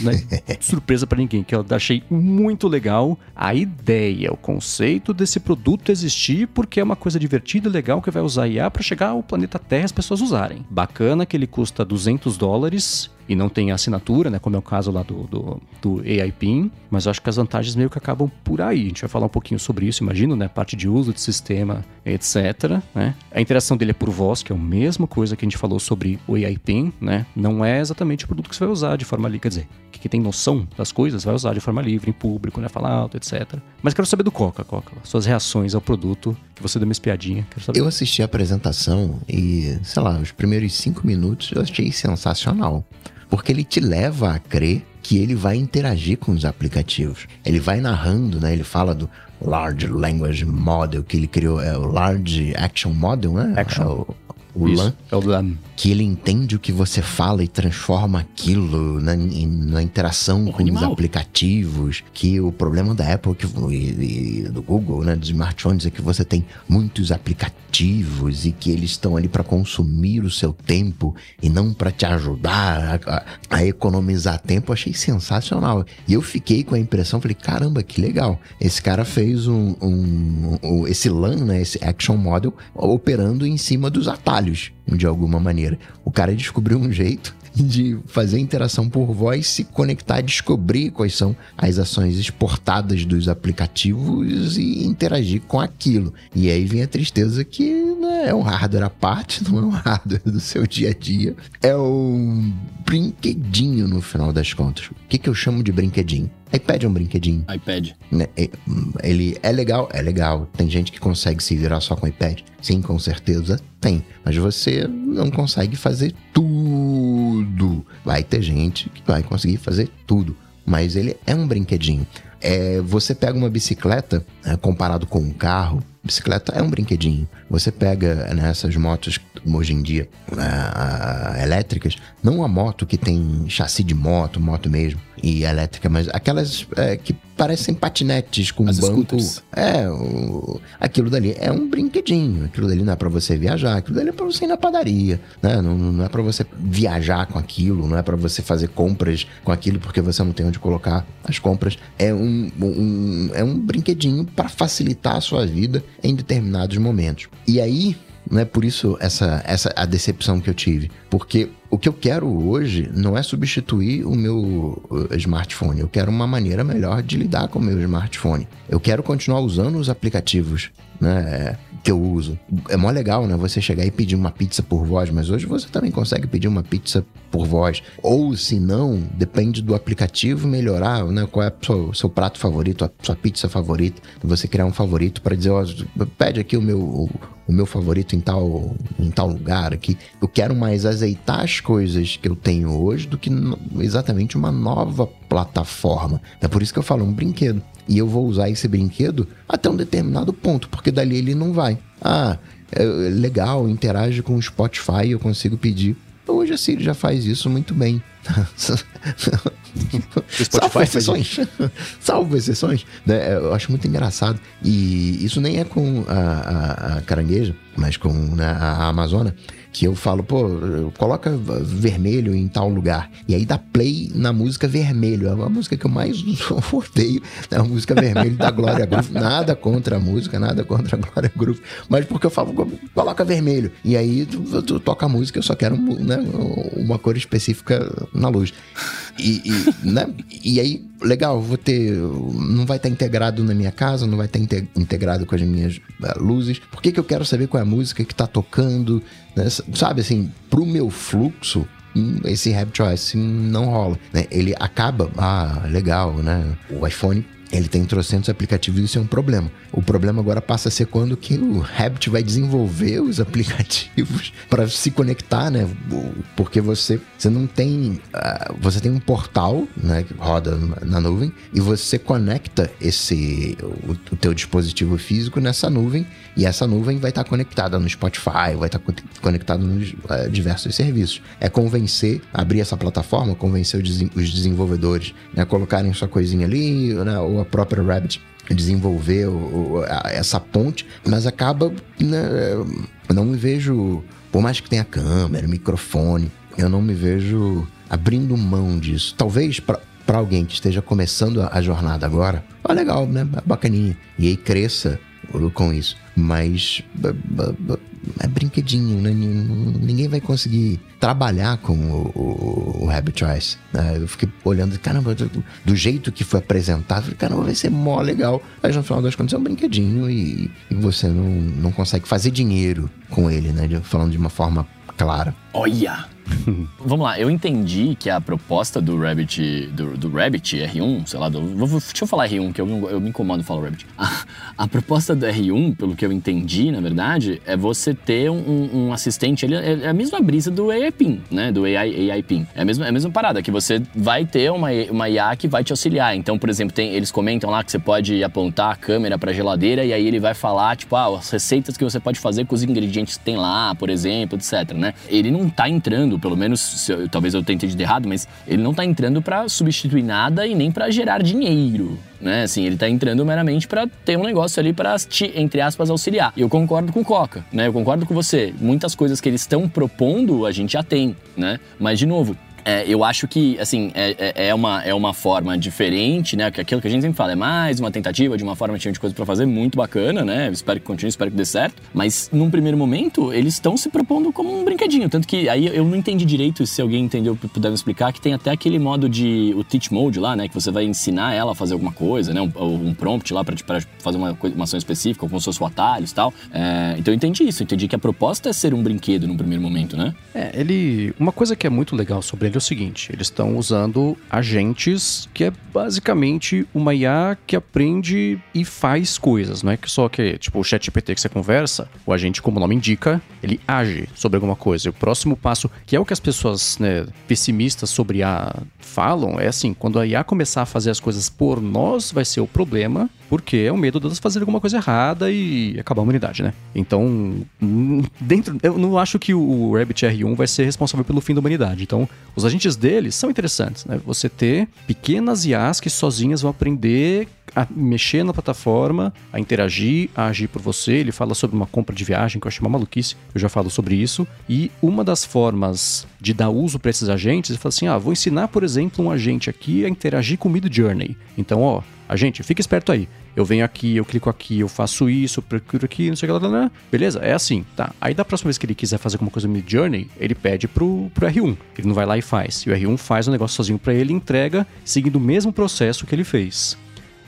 Não é surpresa para ninguém, que eu achei muito legal a ideia, o conceito desse produto existir, porque é uma coisa divertida e legal que vai usar IA para chegar ao planeta Terra e as pessoas usarem. Bacana que ele custa 200 dólares e não tem assinatura, né? Como é o caso lá do, do, do AI PIN, mas acho que as vantagens meio que acabam por aí. A gente vai falar um pouquinho sobre isso, imagino, né? Parte de uso de sistema, etc. Né? A interação dele é por voz, que é a mesma coisa que a gente falou sobre o AI PIN, né? Não é exatamente o produto que você vai usar de forma livre, quer dizer, que tem noção das coisas vai usar de forma livre, em público, né? Falar alto, etc. Mas quero saber do Coca, Coca, suas reações ao produto, que você deu uma espiadinha. Eu assisti a apresentação e, sei lá, os primeiros cinco minutos eu achei sensacional porque ele te leva a crer que ele vai interagir com os aplicativos. Ele vai narrando, né? Ele fala do Large Language Model que ele criou, é o Large Action Model, né? Action. É o, o Isso, LAN. É o LAN que ele entende o que você fala e transforma aquilo na, na interação com animal. os aplicativos, que o problema da Apple que, e, e do Google, né, dos smartphones, é que você tem muitos aplicativos e que eles estão ali para consumir o seu tempo e não para te ajudar a, a, a, economizar tempo. Eu achei sensacional. E eu fiquei com a impressão, falei, caramba, que legal. Esse cara fez um, um, um esse LAN, né, esse Action Model, operando em cima dos atalhos, de alguma maneira. O cara descobriu um jeito de fazer interação por voz, se conectar, descobrir quais são as ações exportadas dos aplicativos e interagir com aquilo. E aí vem a tristeza que não é um hardware à parte, não é um hardware do seu dia a dia, é um brinquedinho no final das contas. O que, que eu chamo de brinquedinho? iPad é um brinquedinho. iPad. Né, é, ele é legal? É legal. Tem gente que consegue se virar só com iPad? Sim, com certeza tem. Mas você não consegue fazer tudo. Vai ter gente que vai conseguir fazer tudo. Mas ele é um brinquedinho. É, você pega uma bicicleta, né, comparado com um carro, bicicleta é um brinquedinho. Você pega nessas né, motos hoje em dia uh, elétricas, não a moto que tem chassi de moto, moto mesmo, e elétrica, mas aquelas é, que parecem patinetes com As banco. Scooters. É, o, aquilo dali é um brinquedinho. Aquilo dali não é para você viajar, aquilo dali é para você ir na padaria, né? Não, não é para você viajar com aquilo, não é para você fazer compras com aquilo porque você não tem onde colocar as compras. É um, um é um brinquedinho para facilitar a sua vida em determinados momentos. E aí, não é por isso essa, essa a decepção que eu tive, porque o que eu quero hoje não é substituir o meu uh, smartphone. Eu quero uma maneira melhor de lidar com o meu smartphone. Eu quero continuar usando os aplicativos né? Que eu uso. É mó legal, né? Você chegar e pedir uma pizza por voz, mas hoje você também consegue pedir uma pizza por voz. Ou se não, depende do aplicativo melhorar, né? Qual é o seu, seu prato favorito, a sua pizza favorita. Você criar um favorito para dizer, ó, pede aqui o meu, o, o meu favorito em tal, em tal lugar aqui. Eu quero mais azeitar as coisas que eu tenho hoje do que exatamente uma nova plataforma. É por isso que eu falo um brinquedo. E eu vou usar esse brinquedo até um determinado ponto, porque dali ele não vai. Ah, é legal, interage com o Spotify, eu consigo pedir. Hoje a Siri já faz isso muito bem. Salvo exceções. Salvo exceções. Né? Eu acho muito engraçado. E isso nem é com a, a, a carangueja, mas com né, a Amazônia que eu falo, pô, coloca vermelho em tal lugar. E aí dá play na música vermelho. É a música que eu mais odeio, é a música vermelho da Glória Groove. Nada contra a música, nada contra a Glória Groove. Mas porque eu falo, coloca vermelho. E aí tu, tu toca a música, eu só quero né, uma cor específica na luz. E, e, né? e aí, legal, vou ter. Não vai estar integrado na minha casa, não vai estar integrado com as minhas uh, luzes. Por que, que eu quero saber qual é a música que está tocando? Né? Sabe assim, pro meu fluxo, hum, esse Habit OS não rola. Né? Ele acaba, ah, legal, né? O iPhone ele tem trocentos aplicativos e isso é um problema. O problema agora passa a ser quando que o Habit vai desenvolver os aplicativos para se conectar, né? Porque você, você não tem... Uh, você tem um portal, né? Que roda na nuvem e você conecta esse... O, o teu dispositivo físico nessa nuvem e essa nuvem vai estar conectada no Spotify, vai estar conectada nos uh, diversos serviços. É convencer, abrir essa plataforma, convencer os desenvolvedores, né? Colocarem sua coisinha ali, né? Ou a própria Rabbit desenvolver o, a, essa ponte, mas acaba. Né, não me vejo. Por mais que tenha câmera, microfone, eu não me vejo abrindo mão disso. Talvez para alguém que esteja começando a, a jornada agora, ó, legal, né? Bacaninha. E aí cresça com isso. Mas é brinquedinho, né? Ninguém vai conseguir trabalhar com o, o, o Rabbit Choice. Né? Eu fiquei olhando, caramba, do jeito que foi apresentado, falei, caramba, vai ser mó legal. Mas no final das contas é um brinquedinho e, e você não, não consegue fazer dinheiro com ele, né? Falando de uma forma clara. Olha! Vamos lá, eu entendi que a proposta do Rabbit, do, do Rabbit R1, sei lá, do, vou, deixa eu falar R1, que eu, eu me incomodo falar Rabbit. A, a, proposta do R1, pelo que eu entendi, na verdade, é você ter um, um assistente, ele é, é a mesma brisa do AI PIN, né, do AI, AI PIN. É a mesma, é a mesma parada, que você vai ter uma, uma IA que vai te auxiliar. Então, por exemplo, tem, eles comentam lá que você pode apontar a câmera pra geladeira e aí ele vai falar, tipo, ah, as receitas que você pode fazer com os ingredientes que tem lá, por exemplo, etc, né? Ele não tá entrando pelo menos, eu, talvez eu tenha entendido errado, mas ele não está entrando para substituir nada e nem para gerar dinheiro. Né? Assim, ele está entrando meramente para ter um negócio ali para te, entre aspas, auxiliar. E eu concordo com o Coca, né? Eu concordo com você. Muitas coisas que eles estão propondo, a gente já tem, né? Mas, de novo, é, eu acho que, assim, é, é, é, uma, é uma forma diferente, né? Aquilo que a gente sempre fala, é mais uma tentativa de uma forma de coisa para fazer muito bacana, né? Espero que continue, espero que dê certo. Mas, num primeiro momento, eles estão se propondo como um brinquedinho. Tanto que aí eu não entendi direito, se alguém entendeu, puder me explicar, que tem até aquele modo de, o teach mode lá, né? Que você vai ensinar ela a fazer alguma coisa, né? Um, um prompt lá para fazer uma, uma ação específica, como se fosse o atalhos e tal. É, então eu entendi isso, eu entendi que a proposta é ser um brinquedo num primeiro momento, né? É, ele... Uma coisa que é muito legal sobre ele é o seguinte: eles estão usando agentes que é basicamente uma IA que aprende e faz coisas, não é que só que, tipo, o chat GPT que você conversa, o agente, como o nome indica, ele age sobre alguma coisa. E o próximo passo, que é o que as pessoas né, pessimistas sobre IA falam, é assim: quando a IA começar a fazer as coisas por nós, vai ser o problema, porque é o medo delas fazerem alguma coisa errada e acabar a humanidade, né? Então, dentro. Eu não acho que o Rabbit R1 vai ser responsável pelo fim da humanidade. Então, os agentes deles são interessantes, né? Você ter pequenas IAs que sozinhas vão aprender a mexer na plataforma, a interagir, a agir por você. Ele fala sobre uma compra de viagem, que eu achei uma maluquice, eu já falo sobre isso. E uma das formas de dar uso para esses agentes, ele fala assim: ah, vou ensinar, por exemplo, um agente aqui a interagir com o Mid Journey. Então, ó, agente, fica esperto aí. Eu venho aqui, eu clico aqui, eu faço isso, eu procuro aqui, não sei o que lá, beleza? É assim, tá. Aí da próxima vez que ele quiser fazer alguma coisa no Mid Journey, ele pede pro, pro R1. Ele não vai lá e faz. E o R1 faz o negócio sozinho para ele e entrega, seguindo o mesmo processo que ele fez.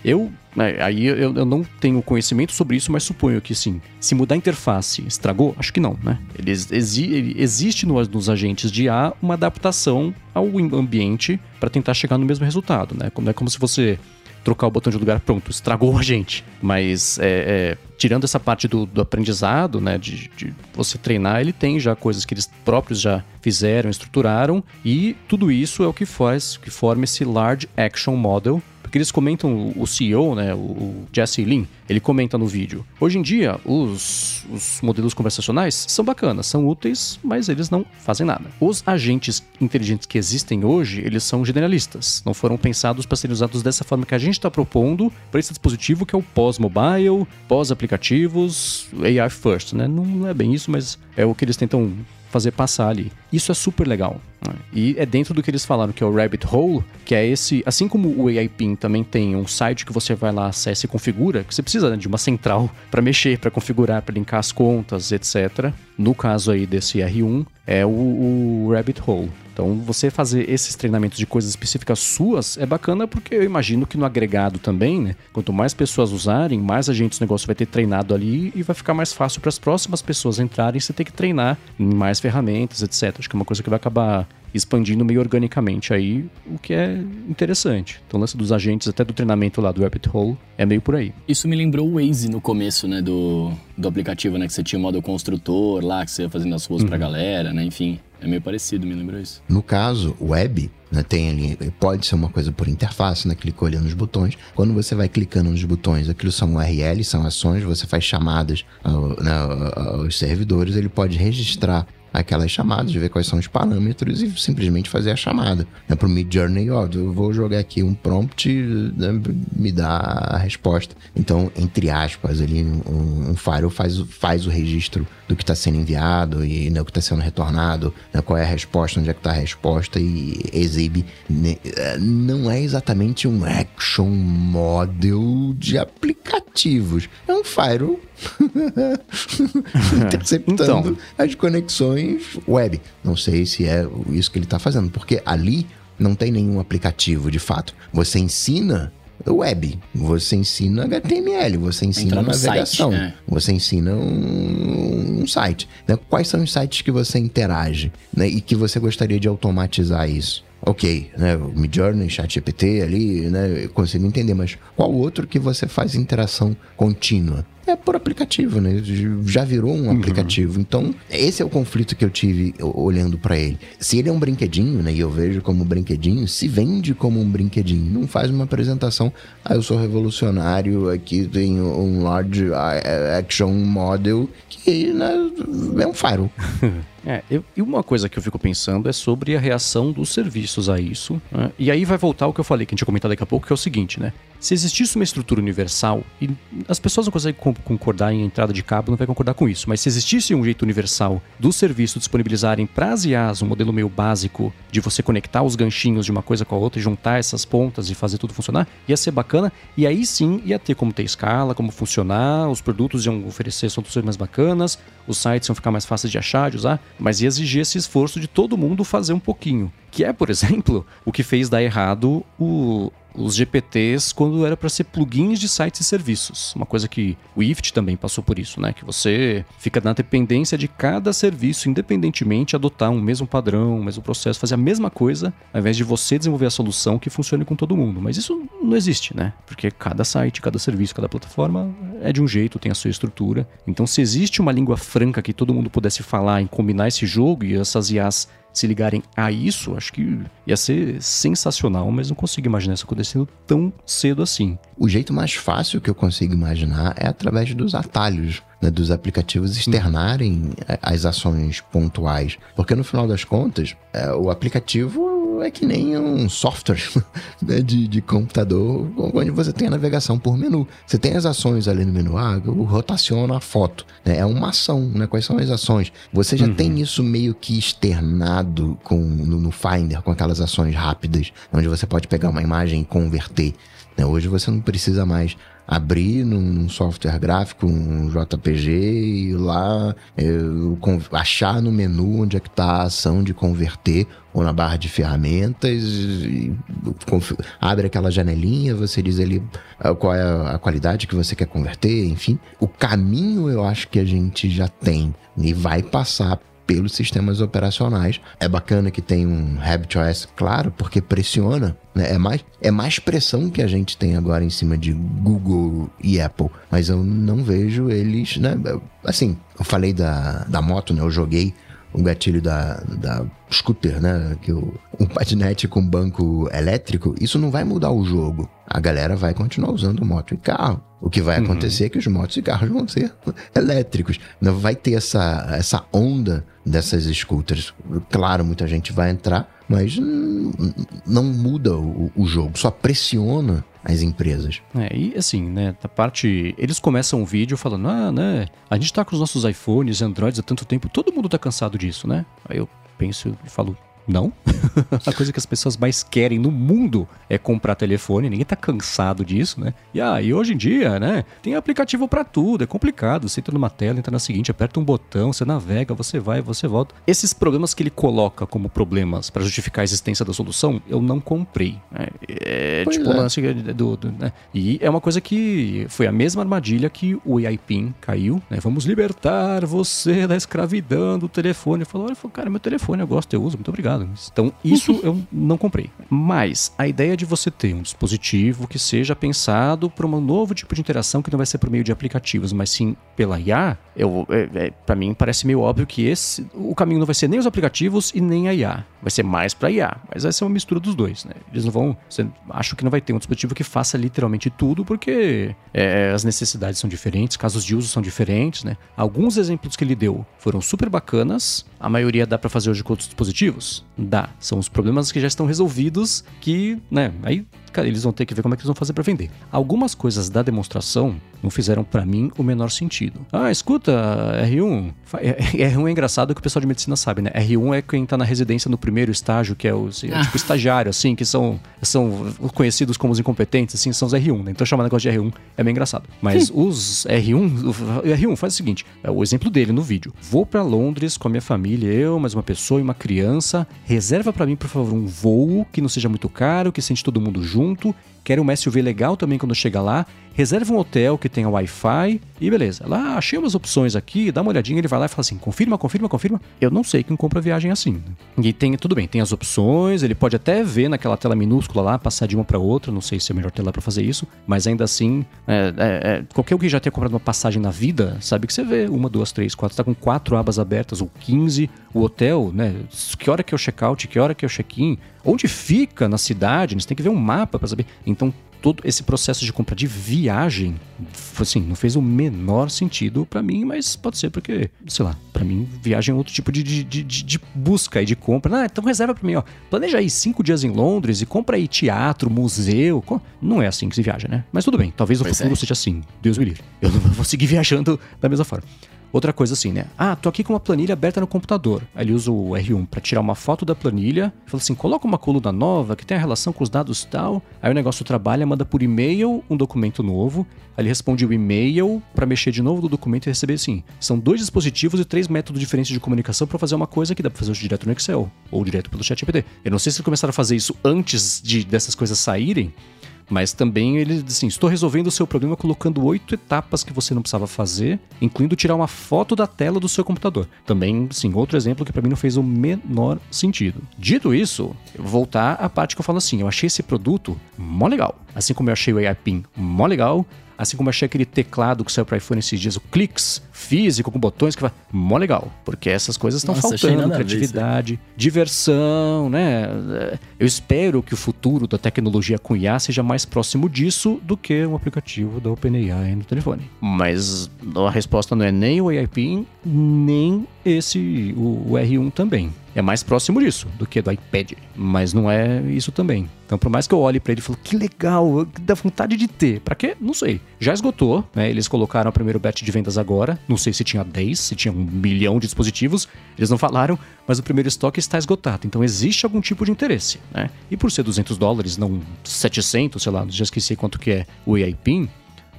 Eu É, aí eu, eu, não tenho conhecimento sobre isso, mas suponho que sim. Se mudar a interface, estragou? Acho que não, né? Ele, exi ele existe no, nos agentes de A uma adaptação ao ambiente para tentar chegar no mesmo resultado, né? Como, é como se você trocar o botão de lugar, pronto, estragou a gente. Mas é, é, tirando essa parte do, do aprendizado, né, de, de, você treinar, ele tem já coisas que eles próprios já fizeram, estruturaram, e tudo isso é o que faz, que forma esse Large Action Model, porque eles comentam, o CEO, né, o Jesse Lin, ele comenta no vídeo. Hoje em dia, os, os modelos conversacionais são bacanas, são úteis, mas eles não fazem nada. Os agentes inteligentes que existem hoje, eles são generalistas. Não foram pensados para serem usados dessa forma que a gente está propondo para esse dispositivo que é o pós-mobile, pós-aplicativos, AI first, né? Não é bem isso, mas é o que eles tentam fazer passar ali. Isso é super legal. Né? E é dentro do que eles falaram, que é o Rabbit Hole, que é esse. Assim como o AI Pin também tem um site que você vai lá, acessa e configura, que você precisa né, de uma central para mexer, para configurar, para linkar as contas, etc. No caso aí desse R1, é o, o Rabbit Hole. Então, você fazer esses treinamentos de coisas específicas suas é bacana porque eu imagino que no agregado também, né? Quanto mais pessoas usarem, mais a gente o negócio vai ter treinado ali e vai ficar mais fácil para as próximas pessoas entrarem. Você ter que treinar em mais ferramentas, etc. Acho que é uma coisa que vai acabar expandindo meio organicamente aí, o que é interessante. Então, o lance dos agentes, até do treinamento lá do Rabbit Hole, é meio por aí. Isso me lembrou o Waze no começo, né, do, do aplicativo, né, que você tinha o modo construtor lá, que você ia fazendo as ruas uhum. pra galera, né, enfim. É meio parecido, me lembrou isso. No caso, web, né, tem ali, pode ser uma coisa por interface, né? Clicou ali nos botões. Quando você vai clicando nos botões, aquilo são URLs, são ações, você faz chamadas ao, né, aos servidores, ele pode registrar aquelas chamadas, ver quais são os parâmetros e simplesmente fazer a chamada. É para o Mid Journey, ó, eu vou jogar aqui um prompt, né, me dá a resposta. Então, entre aspas, ali um, um Firewall faz, faz o registro do que está sendo enviado e né, o que está sendo retornado, né, qual é a resposta, onde é que está a resposta e exibe. Né, não é exatamente um action model de aplicativos, é um Firewall interceptando então. as conexões web. Não sei se é isso que ele está fazendo, porque ali não tem nenhum aplicativo de fato. Você ensina web, você ensina HTML, você ensina navegação, site, é. você ensina um, um site. Né? Quais são os sites que você interage né? e que você gostaria de automatizar isso? Ok, né? Midjourney, ChatGPT ali, né? Eu consigo entender, mas qual outro que você faz interação contínua? É por aplicativo, né? Já virou um uhum. aplicativo. Então, esse é o conflito que eu tive olhando para ele. Se ele é um brinquedinho, né? E eu vejo como um brinquedinho, se vende como um brinquedinho. Não faz uma apresentação. Ah, eu sou revolucionário, aqui tem um large action model que né, é um faro. É, eu, e uma coisa que eu fico pensando é sobre a reação dos serviços a isso. Né? E aí vai voltar o que eu falei, que a gente vai comentar daqui a pouco, que é o seguinte, né? Se existisse uma estrutura universal, e as pessoas não conseguem concordar em entrada de cabo, não vai concordar com isso, mas se existisse um jeito universal do serviço disponibilizarem para as IAs um modelo meio básico de você conectar os ganchinhos de uma coisa com a outra e juntar essas pontas e fazer tudo funcionar, ia ser bacana, e aí sim ia ter como ter escala, como funcionar, os produtos iam oferecer soluções mais bacanas, os sites iam ficar mais fáceis de achar, de usar, mas ia exigir esse esforço de todo mundo fazer um pouquinho. Que é, por exemplo, o que fez dar errado o, os GPTs quando era para ser plugins de sites e serviços. Uma coisa que o IFT também passou por isso, né? Que você fica na dependência de cada serviço, independentemente, adotar um mesmo padrão, um mesmo processo, fazer a mesma coisa, ao invés de você desenvolver a solução que funcione com todo mundo. Mas isso não existe, né? Porque cada site, cada serviço, cada plataforma é de um jeito, tem a sua estrutura. Então, se existe uma língua franca que todo mundo pudesse falar em combinar esse jogo e essas IAs se ligarem a isso, acho que ia ser sensacional, mas não consigo imaginar isso acontecendo tão cedo assim. O jeito mais fácil que eu consigo imaginar é através dos atalhos. Né, dos aplicativos externarem as ações pontuais. Porque no final das contas, é, o aplicativo é que nem um software né, de, de computador onde você tem a navegação por menu. Você tem as ações ali no menu, ah, rotaciona a foto. Né? É uma ação, né? Quais são as ações? Você já uhum. tem isso meio que externado com, no, no Finder, com aquelas ações rápidas, onde você pode pegar uma imagem e converter. Né? Hoje você não precisa mais abrir num software gráfico, um JPG, e lá eu, achar no menu onde é que está a ação de converter ou na barra de ferramentas, abre aquela janelinha, você diz ali ah, qual é a qualidade que você quer converter, enfim. O caminho eu acho que a gente já tem e vai passar pelos sistemas operacionais. É bacana que tem um RabbitOS, claro, porque pressiona. Né? É, mais, é mais pressão que a gente tem agora em cima de Google e Apple. Mas eu não vejo eles, né? Assim, eu falei da, da moto, né? Eu joguei o gatilho da, da scooter, né? Que o, um patinete com banco elétrico, isso não vai mudar o jogo. A galera vai continuar usando moto e carro. O que vai uhum. acontecer é que os motos e carros vão ser elétricos. Não vai ter essa, essa onda dessas scooters. Claro, muita gente vai entrar, mas não muda o, o jogo, só pressiona as empresas. É, e assim, né, da parte. Eles começam o vídeo falando, ah, né, a gente tá com os nossos iPhones Androids há tanto tempo, todo mundo tá cansado disso, né? Aí eu penso e falo, não. a coisa que as pessoas mais querem no mundo é comprar telefone. Ninguém tá cansado disso, né? E, ah, e hoje em dia, né? Tem aplicativo para tudo. É complicado. Você entra numa tela, entra na seguinte, aperta um botão, você navega, você vai, você volta. Esses problemas que ele coloca como problemas para justificar a existência da solução, eu não comprei. Né? É, tipo é. lance do, do né? E é uma coisa que foi a mesma armadilha que o AIPIN caiu, né? Vamos libertar você da escravidão do telefone. Falou, olha, cara, meu telefone eu gosto, eu uso, muito obrigado. Então, isso eu não comprei. Mas a ideia de você ter um dispositivo que seja pensado para um novo tipo de interação que não vai ser por meio de aplicativos, mas sim pela IA, eu, é, é, para mim parece meio óbvio que esse o caminho não vai ser nem os aplicativos e nem a IA. Vai ser mais para IA, mas vai ser uma mistura dos dois, né? Eles não vão, você, acho que não vai ter um dispositivo que faça literalmente tudo, porque é, as necessidades são diferentes, casos de uso são diferentes, né? Alguns exemplos que ele deu foram super bacanas, a maioria dá para fazer hoje com outros dispositivos, Dá. São os problemas que já estão resolvidos que, né, aí cara, eles vão ter que ver como é que eles vão fazer para vender. Algumas coisas da demonstração não fizeram para mim o menor sentido. Ah, escuta, R1. R1 é engraçado que o pessoal de medicina sabe, né? R1 é quem tá na residência no primeiro estágio, que é o ah. tipo estagiário, assim, que são, são conhecidos como os incompetentes, assim, são os R1, né? Então chamar negócio de R1 é meio engraçado. Mas os R1, o R1 faz o seguinte: é o exemplo dele no vídeo. Vou para Londres com a minha família, eu, mais uma pessoa e uma criança. Reserva para mim, por favor, um voo que não seja muito caro, que sente todo mundo junto junto quer um SUV legal também quando chega lá, reserva um hotel que tenha Wi-Fi e beleza. Lá achei umas opções aqui, dá uma olhadinha, ele vai lá e fala assim: confirma, confirma, confirma. Eu não sei quem compra viagem assim. E tem, tudo bem, tem as opções, ele pode até ver naquela tela minúscula lá, passar de uma para outra, não sei se é a melhor tela para fazer isso, mas ainda assim, é, é, é, qualquer um que já tenha comprado uma passagem na vida, sabe que você vê uma, duas, três, quatro, tá com quatro abas abertas ou 15, o hotel, né? Que hora que é o check-out, que hora que é o check-in, onde fica na cidade, você tem que ver um mapa para saber. Então, todo esse processo de compra de viagem, assim, não fez o menor sentido para mim, mas pode ser porque, sei lá, para mim, viagem é outro tipo de, de, de, de busca e de compra. Ah, então reserva para mim, ó. Planeja aí cinco dias em Londres e compra aí teatro, museu. Não é assim que se viaja, né? Mas tudo bem, talvez pois o futuro é. seja assim. Deus me livre. Eu não vou seguir viajando da mesma forma. Outra coisa assim, né? Ah, tô aqui com uma planilha aberta no computador. Aí ele usa o R1 para tirar uma foto da planilha. Fala assim: coloca uma coluna nova que tem a relação com os dados tal. Aí o negócio trabalha, manda por e-mail um documento novo. Aí ele responde o e-mail para mexer de novo no documento e receber assim. São dois dispositivos e três métodos diferentes de comunicação para fazer uma coisa que dá para fazer direto no Excel ou direto pelo ChatGPT. Eu não sei se eles começaram a fazer isso antes de dessas coisas saírem mas também ele assim, estou resolvendo o seu problema colocando oito etapas que você não precisava fazer, incluindo tirar uma foto da tela do seu computador. Também, sim, outro exemplo que para mim não fez o menor sentido. Dito isso, vou voltar à parte que eu falo assim, eu achei esse produto mó legal. Assim como eu achei o AI Pin mó legal, Assim como achei aquele teclado que saiu para iPhone esses dias, o Clix, físico, com botões, que vai. Mó legal. Porque essas coisas estão faltando. Criatividade, diversão, né? Eu espero que o futuro da tecnologia com IA seja mais próximo disso do que um aplicativo da OpenAI no telefone. Mas a resposta não é nem o AI Pin, nem esse, o, o R1 também. É mais próximo disso do que do iPad, mas não é isso também. Então, por mais que eu olhe para ele e falo, que legal, dá vontade de ter. Para quê? Não sei. Já esgotou, né? Eles colocaram o primeiro batch de vendas agora. Não sei se tinha 10, se tinha um milhão de dispositivos. Eles não falaram, mas o primeiro estoque está esgotado. Então, existe algum tipo de interesse, né? E por ser 200 dólares, não 700, sei lá, já esqueci quanto que é o AI PIN,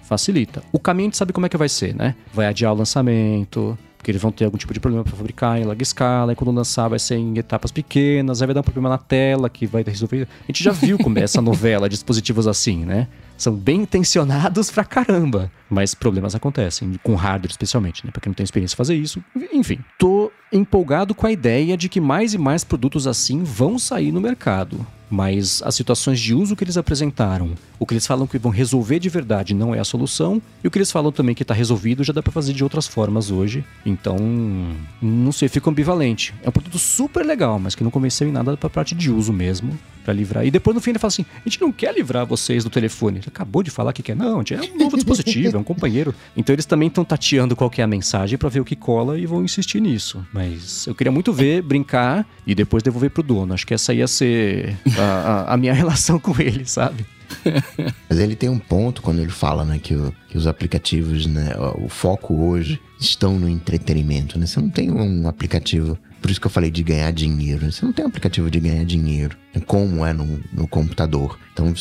facilita. O caminho a gente sabe como é que vai ser, né? Vai adiar o lançamento, porque eles vão ter algum tipo de problema para fabricar em larga escala, e quando lançar vai ser em etapas pequenas, aí vai dar um problema na tela que vai resolver. A gente já viu como é essa novela dispositivos assim, né? São bem intencionados pra caramba, mas problemas acontecem, com hardware especialmente, né? Pra quem não tem experiência em fazer isso. Enfim, tô empolgado com a ideia de que mais e mais produtos assim vão sair no mercado mas as situações de uso que eles apresentaram, o que eles falam que vão resolver de verdade não é a solução, e o que eles falam também que está resolvido já dá para fazer de outras formas hoje. Então, não sei, fica ambivalente. É um produto super legal, mas que não convenceu em nada para parte de uso mesmo, para livrar. E depois no fim ele fala assim: a gente não quer livrar vocês do telefone. Ele acabou de falar que quer. Não, é um novo dispositivo, é um companheiro. Então eles também estão tateando qual é a mensagem para ver o que cola e vão insistir nisso. Mas eu queria muito ver, brincar e depois devolver pro dono. Acho que essa ia ser a, a, minha relação com ele, sabe? Mas ele tem um ponto quando ele fala, né, que, o, que os aplicativos, né, o foco hoje estão no entretenimento, né? Você não tem um aplicativo, por isso que eu falei de ganhar dinheiro. Você não tem um aplicativo de ganhar dinheiro, né, como é no, no computador. Então,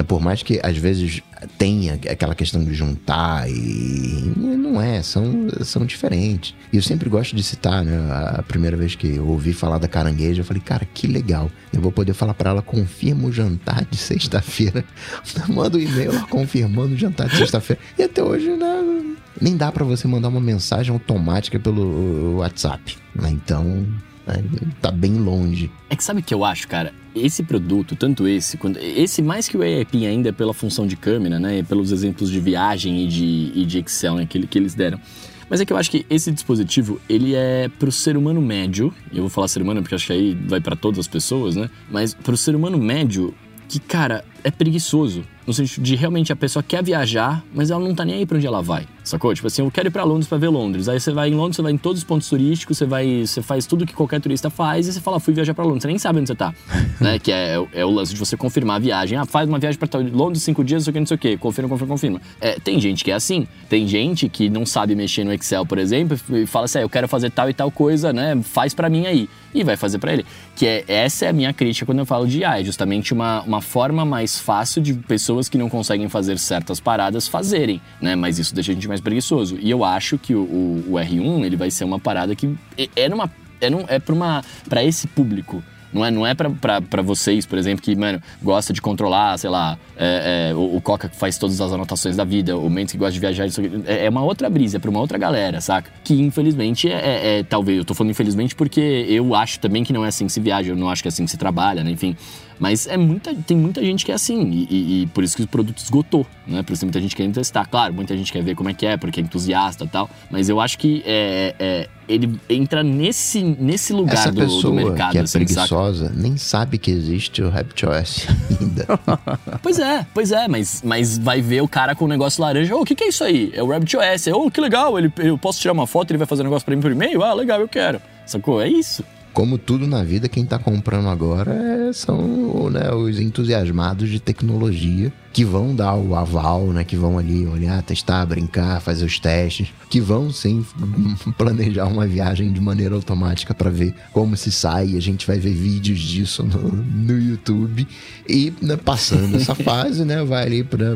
né, por mais que às vezes tenha aquela questão de juntar e não é, são, são diferentes. E eu sempre gosto de citar, né? A primeira vez que eu ouvi falar da carangueja, eu falei, cara, que legal. Eu vou poder falar para ela, confirma o jantar de sexta-feira. Manda um e-mail confirmando o jantar de sexta-feira. E até hoje, né, nem dá para você mandar uma mensagem automática pelo WhatsApp. Né? Então, né, tá bem longe. É que sabe o que eu acho, cara? Esse produto, tanto esse, quanto esse mais que o AIP ainda pela função de câmera, né? Pelos exemplos de viagem e de, e de Excel né? que, que eles deram. Mas é que eu acho que esse dispositivo, ele é pro ser humano médio, e eu vou falar ser humano porque acho que aí vai para todas as pessoas, né? Mas pro ser humano médio, que, cara, é preguiçoso. No sentido de realmente a pessoa quer viajar, mas ela não tá nem aí pra onde ela vai. Sacou? Tipo assim, eu quero ir pra Londres pra ver Londres. Aí você vai em Londres, você vai em todos os pontos turísticos, você vai. Você faz tudo que qualquer turista faz e você fala, fui viajar pra Londres. Você nem sabe onde você tá. né? Que é, é, o lance de você confirmar a viagem. Ah, faz uma viagem pra Londres cinco dias, não sei o que, não sei o que. Confirma, confirma, confirma. É, tem gente que é assim. Tem gente que não sabe mexer no Excel, por exemplo, e fala assim, ah, eu quero fazer tal e tal coisa, né? Faz pra mim aí. E vai fazer pra ele. Que é, essa é a minha crítica quando eu falo de AI. É justamente uma, uma forma mais fácil de pessoas que não conseguem fazer certas paradas fazerem, né? Mas isso deixa a gente mais preguiçoso. E eu acho que o, o, o R1 ele vai ser uma parada que é, é numa é, num, é para uma para esse público não é, não é para vocês, por exemplo, que, mano, gosta de controlar, sei lá, é, é, o, o, Coca que faz todas as anotações da vida, o Mendes que gosta de viajar, isso, é, é uma outra brisa, é pra uma outra galera, saca? Que infelizmente é, é, é, talvez, eu tô falando infelizmente porque eu acho também que não é assim que se viaja, eu não acho que é assim que se trabalha, né? Enfim. Mas é muita, tem muita gente que é assim, e, e, e, por isso que o produto esgotou, né? Por isso tem muita gente querendo testar. Claro, muita gente quer ver como é que é, porque é entusiasta e tal. Mas eu acho que é, é, ele entra nesse, nesse lugar Essa do, pessoa do mercado. que é assim, preguiçosa saca? nem sabe que existe o RapidOS ainda. pois é, pois é, mas, mas vai ver o cara com o negócio laranja. Ô, oh, o que, que é isso aí? É o RapidOS. Ô, oh, que legal, ele, eu posso tirar uma foto e ele vai fazer um negócio pra mim por e-mail? Ah, legal, eu quero. Sacou? É isso. Como tudo na vida, quem está comprando agora é, são né, os entusiasmados de tecnologia que vão dar o aval, né? Que vão ali olhar, testar, brincar, fazer os testes, que vão sim planejar uma viagem de maneira automática para ver como se sai. A gente vai ver vídeos disso no, no YouTube e né, passando essa fase, né? Vai ali para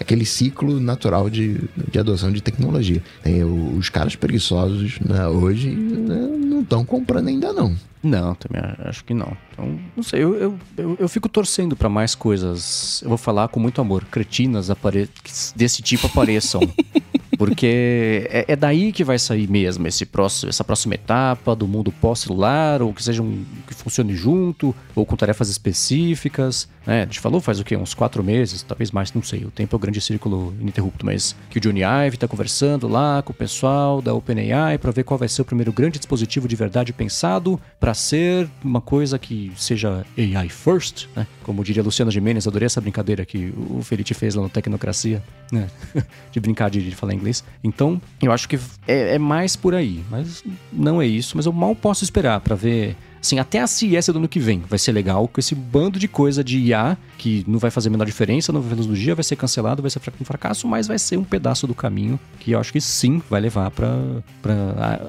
aquele ciclo natural de, de adoção de tecnologia. Os caras preguiçosos né, hoje né, não estão comprando ainda não. Não, também acho que não. Então, não sei, eu, eu, eu, eu fico torcendo para mais coisas. Eu vou falar com muito amor. Cretinas apare... desse tipo apareçam. Porque é, é, daí que vai sair mesmo esse próximo, essa próxima etapa do mundo pós-celular, ou que seja um, que funcione junto, ou com tarefas específicas. Né? A gente falou faz o quê? Uns quatro meses, talvez mais, não sei. O tempo é o grande círculo ininterrupto, mas que o Johnny Ive está conversando lá com o pessoal da OpenAI para ver qual vai ser o primeiro grande dispositivo de verdade pensado para ser uma coisa que seja AI first, né? Como diria Luciano Gimenez, adorei essa brincadeira que o Felipe fez lá no Tecnocracia, né? de brincar de, de falar inglês. Então, eu acho que é, é mais por aí. Mas não é isso. Mas eu mal posso esperar para ver Assim, até a CES do ano que vem vai ser legal, com esse bando de coisa de IA que não vai fazer a menor diferença, não vai fazer luz do dia, vai ser cancelado, vai ser um fracasso, mas vai ser um pedaço do caminho que eu acho que sim vai levar para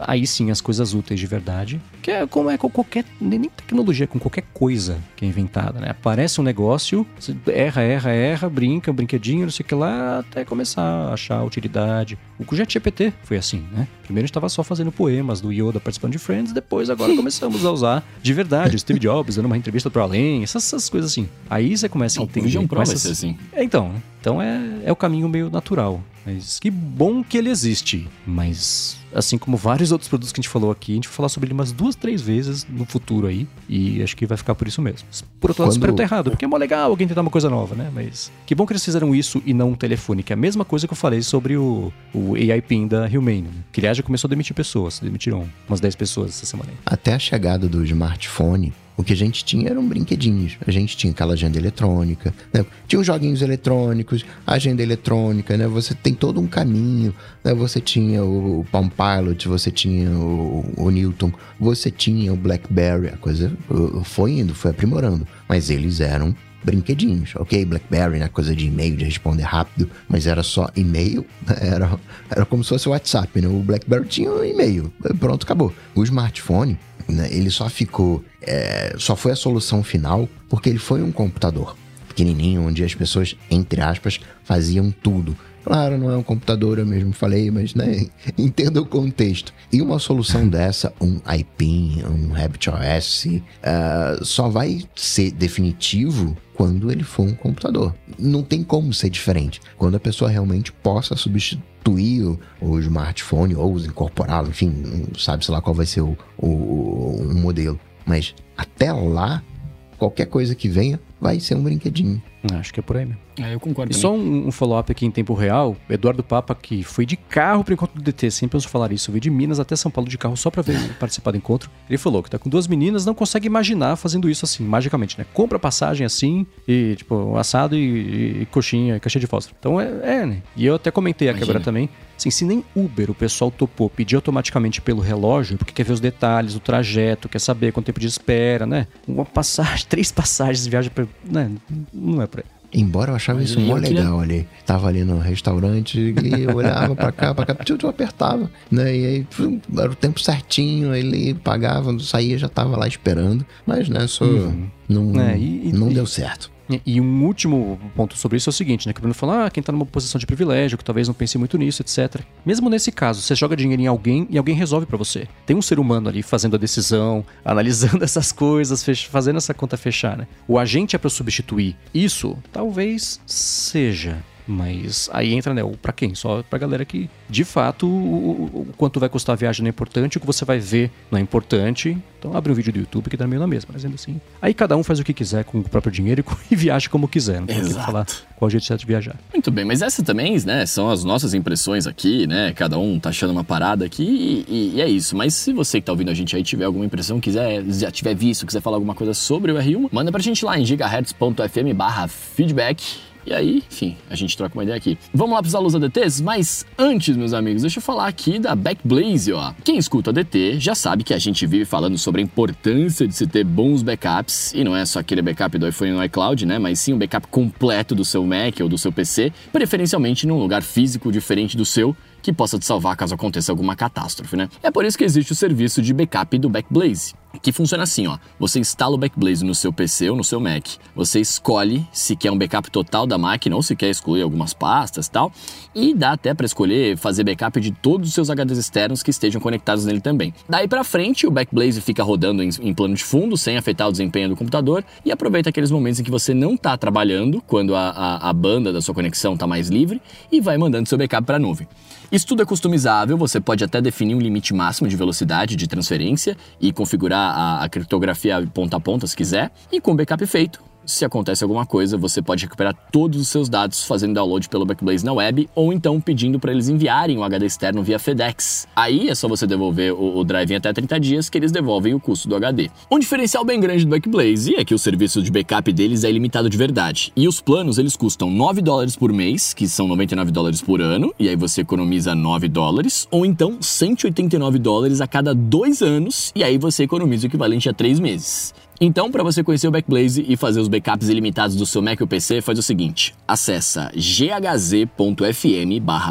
aí sim as coisas úteis de verdade. Que é como é com qualquer, nem tecnologia, com qualquer coisa que é inventada, né? Aparece um negócio, erra, erra, erra, brinca, um brinquedinho, não sei o que lá, até começar a achar utilidade. O GPT foi assim, né? Primeiro a gente estava só fazendo poemas do Yoda participando de Friends, depois agora começamos a usar de verdade. Steve Jobs dando uma entrevista para além, essas, essas, coisas assim. Aí você começa a entender. Não, começa... vai assim. É, então, então é, é o caminho meio natural. Mas que bom que ele existe. Mas, assim como vários outros produtos que a gente falou aqui, a gente vai falar sobre ele umas duas, três vezes no futuro aí. E acho que vai ficar por isso mesmo. Por outro lado, Quando... espero estar errado, porque é mó legal alguém tentar uma coisa nova, né? Mas que bom que eles fizeram isso e não um telefone, que é a mesma coisa que eu falei sobre o, o AI PIN da Humane. Que aliás já começou a demitir pessoas, demitiram umas 10 pessoas essa semana aí. Até a chegada do smartphone, o que a gente tinha eram brinquedinhos. A gente tinha aquela agenda eletrônica, né? tinha os joguinhos eletrônicos, agenda eletrônica, né? Você tem todo um caminho, né? Você tinha o, Palm Pilot, você tinha o, o Newton, você tinha o BlackBerry, a coisa foi indo, foi aprimorando. Mas eles eram brinquedinhos, ok? BlackBerry, né? Coisa de e-mail, de responder rápido, mas era só e-mail, era, era como se fosse o WhatsApp, né? O BlackBerry tinha um e-mail, pronto, acabou. O smartphone, né? Ele só ficou, é, só foi a solução final porque ele foi um computador pequenininho, onde as pessoas, entre aspas, faziam tudo. Claro, não é um computador, eu mesmo falei, mas né, entenda o contexto. E uma solução dessa, um iPin, um RabbitOS, uh, só vai ser definitivo quando ele for um computador. Não tem como ser diferente. Quando a pessoa realmente possa substituir o, smartphone ou incorporá-lo, enfim, sabe-se lá qual vai ser o, o, o modelo. Mas até lá, qualquer coisa que venha vai ser um brinquedinho. Acho que é por aí mesmo. É, eu concordo. E só um, um follow-up aqui em tempo real. Eduardo Papa, que foi de carro para o encontro do DT, sempre ouço falar isso. Veio de Minas até São Paulo de carro só para ver participar do encontro. Ele falou que tá com duas meninas, não consegue imaginar fazendo isso assim, magicamente, né? Compra passagem assim e, tipo, assado e, e, e coxinha, e caixa de fósforo. Então é, é, né? E eu até comentei aqui agora também. Assim, se nem Uber o pessoal topou pedir automaticamente pelo relógio, porque quer ver os detalhes, o trajeto, quer saber quanto tempo de espera, né? Uma passagem, três passagens viagem pra. Né? Não é Embora eu achava Mas isso mó legal ali. Tava ali no restaurante e olhava pra cá, pra cá, eu apertava, né? E aí era o tempo certinho, ele pagava, saía, já tava lá esperando. Mas, né, só uhum. não, é, e, não e, deu certo. E um último ponto sobre isso é o seguinte, né? Que o Bruno falou, ah, quem tá numa posição de privilégio, que talvez não pense muito nisso, etc. Mesmo nesse caso, você joga dinheiro em alguém e alguém resolve para você. Tem um ser humano ali fazendo a decisão, analisando essas coisas, fazendo essa conta fechar, né? O agente é para substituir. Isso talvez seja mas aí entra, né, para quem? Só pra galera que, de fato, o, o, quanto vai custar a viagem não é importante, o que você vai ver não é importante. Então abre um vídeo do YouTube que dá meio na mesma, mas ainda assim. Aí cada um faz o que quiser com o próprio dinheiro e, e viaja como quiser. Não tem que falar qual jeito certo de viajar. Muito bem, mas essas também, né, são as nossas impressões aqui, né? Cada um tá achando uma parada aqui e, e é isso. Mas se você que tá ouvindo a gente aí tiver alguma impressão, quiser, já tiver visto, quiser falar alguma coisa sobre o R1, manda pra gente lá em gigahertz.fm barra feedback e aí, enfim, a gente troca uma ideia aqui. Vamos lá para os alunos ADTs? Mas antes, meus amigos, deixa eu falar aqui da Backblaze, ó. Quem escuta ADT já sabe que a gente vive falando sobre a importância de se ter bons backups, e não é só aquele backup do iPhone no iCloud, né? Mas sim um backup completo do seu Mac ou do seu PC, preferencialmente num lugar físico diferente do seu, que possa te salvar caso aconteça alguma catástrofe, né? É por isso que existe o serviço de backup do Backblaze, que funciona assim, ó. Você instala o Backblaze no seu PC ou no seu Mac. Você escolhe se quer um backup total da máquina ou se quer excluir algumas pastas e tal. E dá até para escolher fazer backup de todos os seus HDs externos que estejam conectados nele também. Daí para frente, o Backblaze fica rodando em, em, plano de fundo, sem afetar o desempenho do computador, e aproveita aqueles momentos em que você não está trabalhando, quando a, a, a banda da sua conexão está mais livre, e vai mandando seu backup para a nuvem. Isso tudo é customizável, você pode até definir um limite máximo de velocidade de transferência e configurar a, a criptografia ponta a ponta se quiser. E com o backup feito, se acontece alguma coisa, você pode recuperar todos os seus dados fazendo download pelo Backblaze na web ou então pedindo para eles enviarem o HD externo via FedEx. Aí é só você devolver o, o drive em até 30 dias que eles devolvem o custo do HD. Um diferencial bem grande do Backblaze é que o serviço de backup deles é ilimitado de verdade. E os planos eles custam 9 dólares por mês, que são 99 dólares por ano, e aí você economiza 9 dólares, ou então 189 dólares a cada dois anos, e aí você economiza o equivalente a 3 meses. Então, para você conhecer o Backblaze e fazer os backups ilimitados do seu Mac ou PC, faz o seguinte: acessa ghz.fm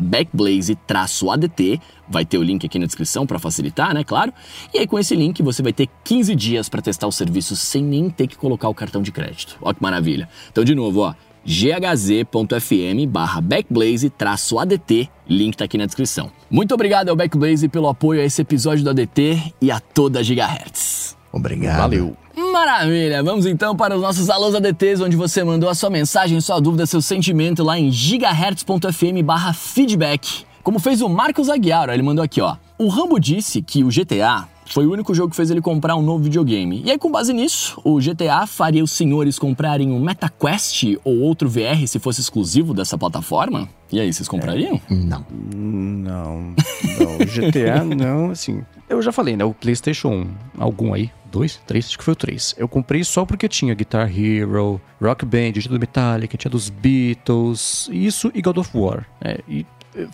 backblaze-adt, vai ter o link aqui na descrição para facilitar, né, claro. E aí com esse link você vai ter 15 dias para testar o serviço sem nem ter que colocar o cartão de crédito. Ó que maravilha. Então de novo, ó, ghz.fm backblaze-adt, link tá aqui na descrição. Muito obrigado ao Backblaze pelo apoio a esse episódio do ADT e a toda a Gigahertz. Obrigado. Valeu. Maravilha! Vamos então para os nossos alôs ADTs, onde você mandou a sua mensagem, sua dúvida, seu sentimento lá em gigahertz.fm barra feedback. Como fez o Marcos Aguiar, ele mandou aqui, ó. O Rambo disse que o GTA foi o único jogo que fez ele comprar um novo videogame. E aí, com base nisso, o GTA faria os senhores comprarem um MetaQuest ou outro VR se fosse exclusivo dessa plataforma? E aí, vocês comprariam? Não. Não, não. GTA não, assim. Eu já falei, né? O PlayStation algum aí, dois, três, acho que foi o três. Eu comprei só porque tinha Guitar Hero, Rock Band, tinha do Metallica, tinha dos Beatles, isso e God of War. né? e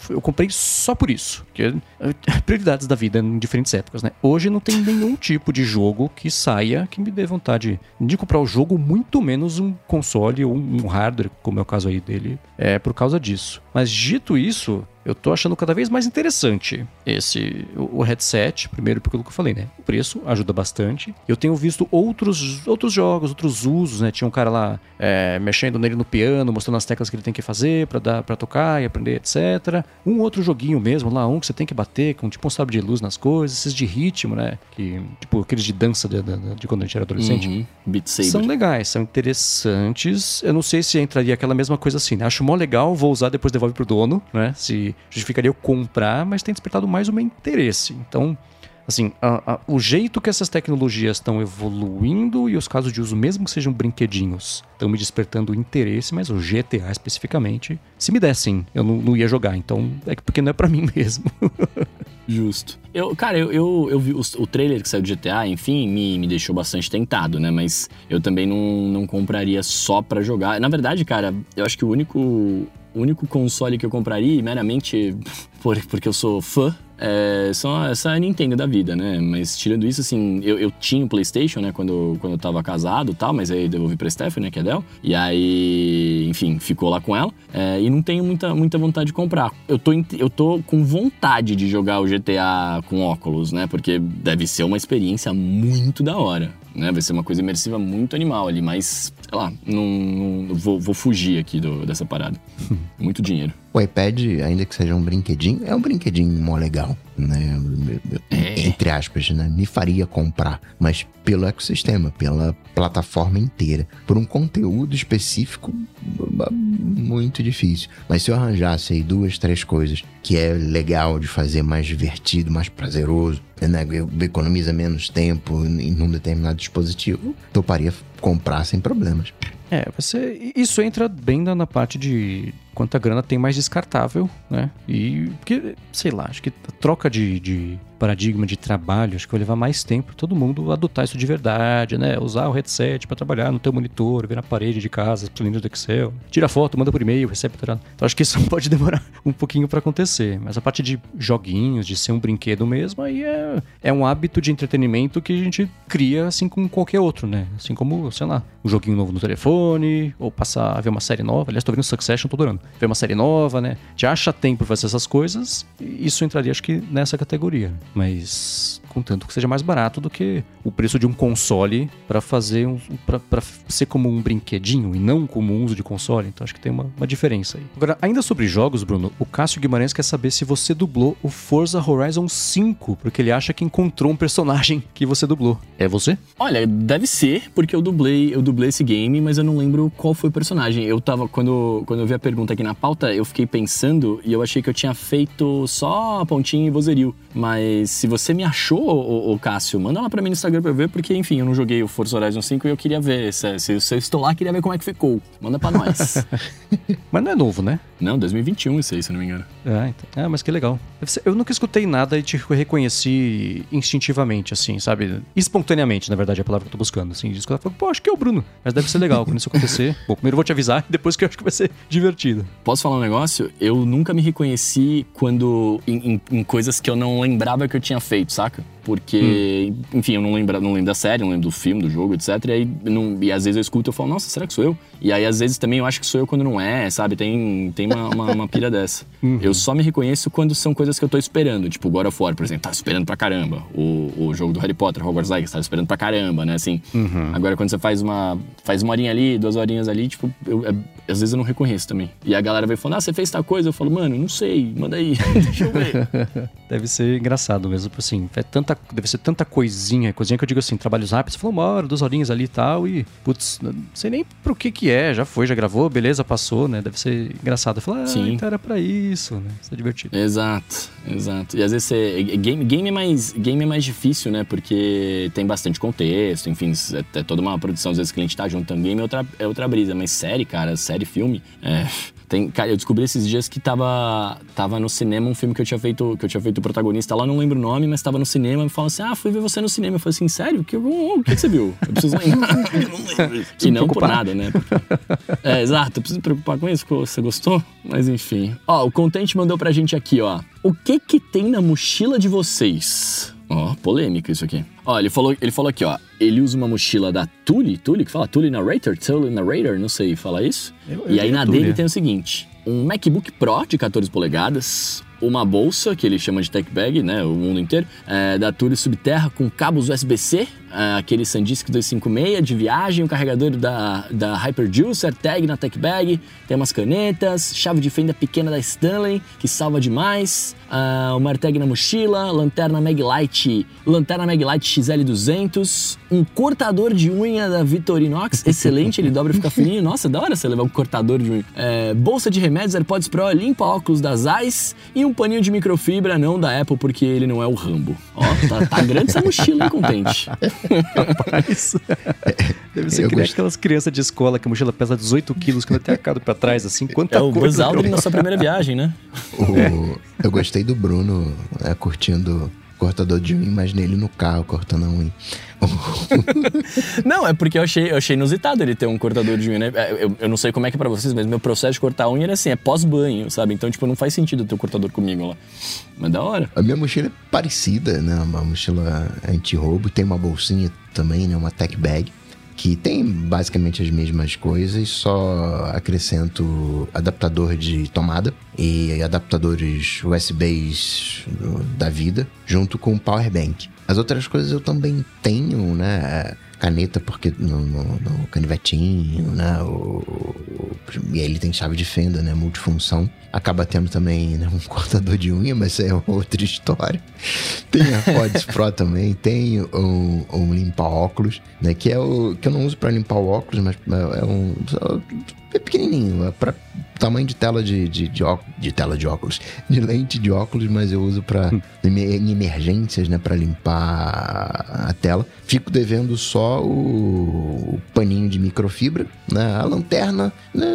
eu comprei só por isso. Porque prioridades da vida em diferentes épocas, né? Hoje não tem nenhum tipo de jogo que saia que me dê vontade de comprar o jogo, muito menos um console ou um hardware, como é o caso aí dele, é por causa disso. Mas dito isso, eu tô achando cada vez mais interessante esse o o headset, primeiro pelo que eu falei, né? O preço ajuda bastante. Eu tenho visto outros, outros jogos, outros usos, né? Tinha um cara lá é, mexendo nele no piano, mostrando as teclas que ele tem que fazer pra dar para tocar e aprender, etc. Um outro joguinho mesmo lá, um que você tem que bater com tipo um sabre de luz nas coisas, esses de ritmo, né? Que, tipo aqueles de dança de, de- de quando a gente era adolescente. Uhum. Beat Saber. São legais, são interessantes. Eu não sei se entraria aquela mesma coisa assim, né? Acho mó legal, vou usar, depois devolve pro dono, né? Se justificaria eu comprar, mas tem despertado mais o meu interesse. Então, assim, a- a- o jeito que essas tecnologias estão evoluindo e os casos de uso, mesmo que sejam brinquedinhos, estão me despertando interesse, mas o GTA especificamente, se me dessem, eu não, não ia jogar. Então, é que- porque não é pra mim mesmo. Justo. Eu, cara, eu, eu, eu vi o, o trailer que saiu do GTA, enfim, me, me deixou bastante tentado, né? Mas eu também não, não compraria só pra jogar. Na verdade, cara, eu acho que o único, o único console que eu compraria, meramente por, porque eu sou fã, é só essa Nintendo da vida, né? Mas tirando isso, assim, eu, eu tinha o PlayStation, né, quando, quando eu tava casado e tal, mas aí devolvi pra Stephanie, né, que é Del. E aí, enfim, ficou lá com ela. É, e não tenho muita, muita vontade de comprar. Eu tô, eu tô com vontade de jogar o GTA com óculos, né? Porque deve ser uma experiência muito da hora. Né? Vai ser uma coisa imersiva muito animal ali, mas, sei lá, não, não- vou, vou fugir aqui do- dessa parada. muito dinheiro. O iPad, ainda que seja um brinquedinho, é um brinquedinho mó legal, né? É. Entre aspas, né? Me faria comprar, mas pelo ecossistema, pela plataforma inteira. Por um conteúdo específico, muito difícil. Mas se eu arranjasse aí duas, três coisas que é legal de fazer, mais divertido, mais prazeroso, né? Economiza menos tempo em um determinado dispositivo, toparia comprar sem problemas. É, você, isso entra bem na, na parte de quanta grana tem mais descartável, né? E porque, sei lá, acho que a troca de, de paradigma de trabalho, acho que vai levar mais tempo todo mundo adotar isso de verdade, né? Usar o headset pra trabalhar no teu monitor, ver na parede de casa, planilhas do Excel, tira foto, manda por e-mail, recebe, tá? Então acho que isso pode demorar um pouquinho pra acontecer, mas a parte de joguinhos, de ser um brinquedo mesmo, aí é, é um hábito de entretenimento que a gente cria assim como qualquer outro, né? Assim como, sei lá, um joguinho novo no telefone, ou passar a ver uma série nova. Aliás, tô vendo Succession, tô adorando. Ver uma série nova, né? Já acha tempo pra fazer essas coisas, isso entraria, acho que, nessa categoria. Mas contanto que seja mais barato do que o preço de um console pra fazer um. Pra ser como um brinquedinho e não como um uso de console. Então acho que tem uma, uma diferença aí. Agora, ainda sobre jogos, Bruno, o Cássio Guimarães quer saber se você dublou o Forza Horizon 5, porque ele acha que encontrou um personagem que você dublou. É você? Olha, deve ser, porque eu dublei, eu dublei esse game, mas eu não lembro qual foi o personagem. Eu tava, quando, quando eu vi a pergunta aqui na pauta, eu fiquei pensando e eu achei que eu tinha feito só a pontinha e vozerio. Mas se você me achou, ô, ô, Cássio, manda lá pra mim no Instagram pra eu ver, porque, enfim, eu não joguei o Forza Horizon 5 e eu queria ver. Se, se, se eu estou lá, queria ver como é que ficou. Manda pra nós. Mas não é novo, né? não, 2021 isso aí, se eu não me engano. Ah, então. ah, mas que legal. Eu nunca escutei nada e te reconheci instintivamente, assim, sabe? Espontaneamente, na verdade, é a palavra que eu tô buscando. Assim, de escutar, pô, acho que é o Bruno. Mas deve ser legal quando isso acontecer. Bom, primeiro eu vou te avisar, depois que eu acho que vai ser divertido. Posso falar um negócio? Eu nunca me reconheci quando em, em- em coisas que eu não lembrava que eu tinha feito, saca? Porque, enfim, eu não lembro, não lembro da série, não lembro do filme, do jogo, etc. E, aí, não- e às vezes eu escuto e falo, nossa, será que sou eu? E aí, às vezes, também eu acho que sou eu quando não é, sabe? Tem, tem uma, uma, uma pilha dessa. Eu só me reconheço quando são coisas que eu tô esperando. Tipo, God of War, por exemplo, tava esperando pra caramba. O, o jogo do Harry Potter, Hogwarts Legacy, tava esperando pra caramba, né? Assim, agora quando você faz uma, faz uma horinha ali, duas horinhas ali, tipo, eu, é- às vezes eu não reconheço também. E a galera vem falando, ah, você fez tal coisa? Eu falo, mano, não sei, manda aí, deixa eu ver. Deve ser engraçado mesmo, assim, é tanta, deve ser tanta coisinha, coisinha que eu digo assim, trabalhos rápidos, você falou uma hora, duas horinhas ali e tal, e, putz, não sei nem pro que que é, já foi, já gravou, beleza, passou, né, deve ser engraçado. Eu falo, ah, Sim. então era pra isso, né, isso é divertido. Exato, exato. E às vezes você. Game, game, é mais, game é mais difícil, né? Porque tem bastante contexto, enfim, é, é toda uma produção, às vezes o cliente tá junto também, é outra, é outra brisa. Mas série, cara, série, filme. É, tem, cara, eu descobri esses dias que tava, tava no cinema um filme que eu tinha feito, que eu tinha feito o protagonista lá, não lembro o nome, mas tava no cinema e falam assim: Ah, fui ver você no cinema. Eu falei assim, sério? Que, o que, que você viu? Eu preciso lembrar. eu não lembro. E não por nada, né? É, exato, eu preciso me preocupar com isso, você gostou? Mas enfim. Ó, o Content mandou pra gente aqui, ó. O que que tem na mochila de vocês? Ó, polêmico isso aqui. Ó, ele falou, ele falou aqui, ó. Ele usa uma mochila da Tule, Tule, que fala Tule Narrator, Tule Narrator, não sei, fala isso. Eu- eu e aí na Tule, dele tem o seguinte: um MacBook Pro de 14 polegadas, uma bolsa que ele chama de tech bag, né, o mundo inteiro, é, da Tule Subterra com cabos USB-C, aquele SanDisk 256 de viagem, o carregador da, da HyperJuice, AirTag na tech bag, tem umas canetas, chave de fenda pequena da Stanley, que salva demais, ah, uma AirTag na mochila, lanterna Maglite, lanterna Maglite XL200, um cortador de unha da Victorinox, excelente, ele dobra e fica fininho, nossa, da hora você levar um cortador de unha. É, bolsa de remédios AirPods Pro, limpa óculos da Zeiss e um paninho de microfibra, não da Apple, porque ele não é o Rambo. Ó, tá, tá grande essa mochila, hein, contente. Rapaz, deve ser Eu que nem aquelas crianças de escola que a mochila pesa 18 quilos, que não tem a cara pra trás, assim, quanta É o. Buzz Aldrin na sua primeira viagem, né? O- Eu gostei do Bruno é, curtindo cortador de unha, imaginei ele no carro cortando a unha. Não, é porque eu achei, eu achei inusitado ele ter um cortador de unha, né? É, Eu, eu não sei como é que é pra vocês, mas meu processo de cortar a unha era assim, é pós-banho, sabe? Então, tipo, não faz sentido ter o cortador comigo lá. Mas da hora. A minha mochila é parecida, né? Uma mochila anti-roubo. Tem uma bolsinha também, né? Uma tech bag. Que tem basicamente as mesmas coisas, só acrescento adaptador de tomada e adaptadores USBs da vida, junto com power bank. As outras coisas eu também tenho, né? Caneta, porque no, no, no canivetinho, né? O, e aí ele tem chave de fenda, né? Multifunção. Acaba tendo também né, um cortador de unha, mas é outra história. Tem a Pods Pro também, tem um, um limpa-óculos, né? Que é o que eu não uso pra limpar o óculos, mas é um. É pequenininho, é pra tamanho de tela de, de, de, ó- de tela de óculos, de lente de óculos, mas eu uso pra em em emergências, né? Pra limpar a tela. Fico devendo só o, o paninho de microfibra, né? A lanterna né,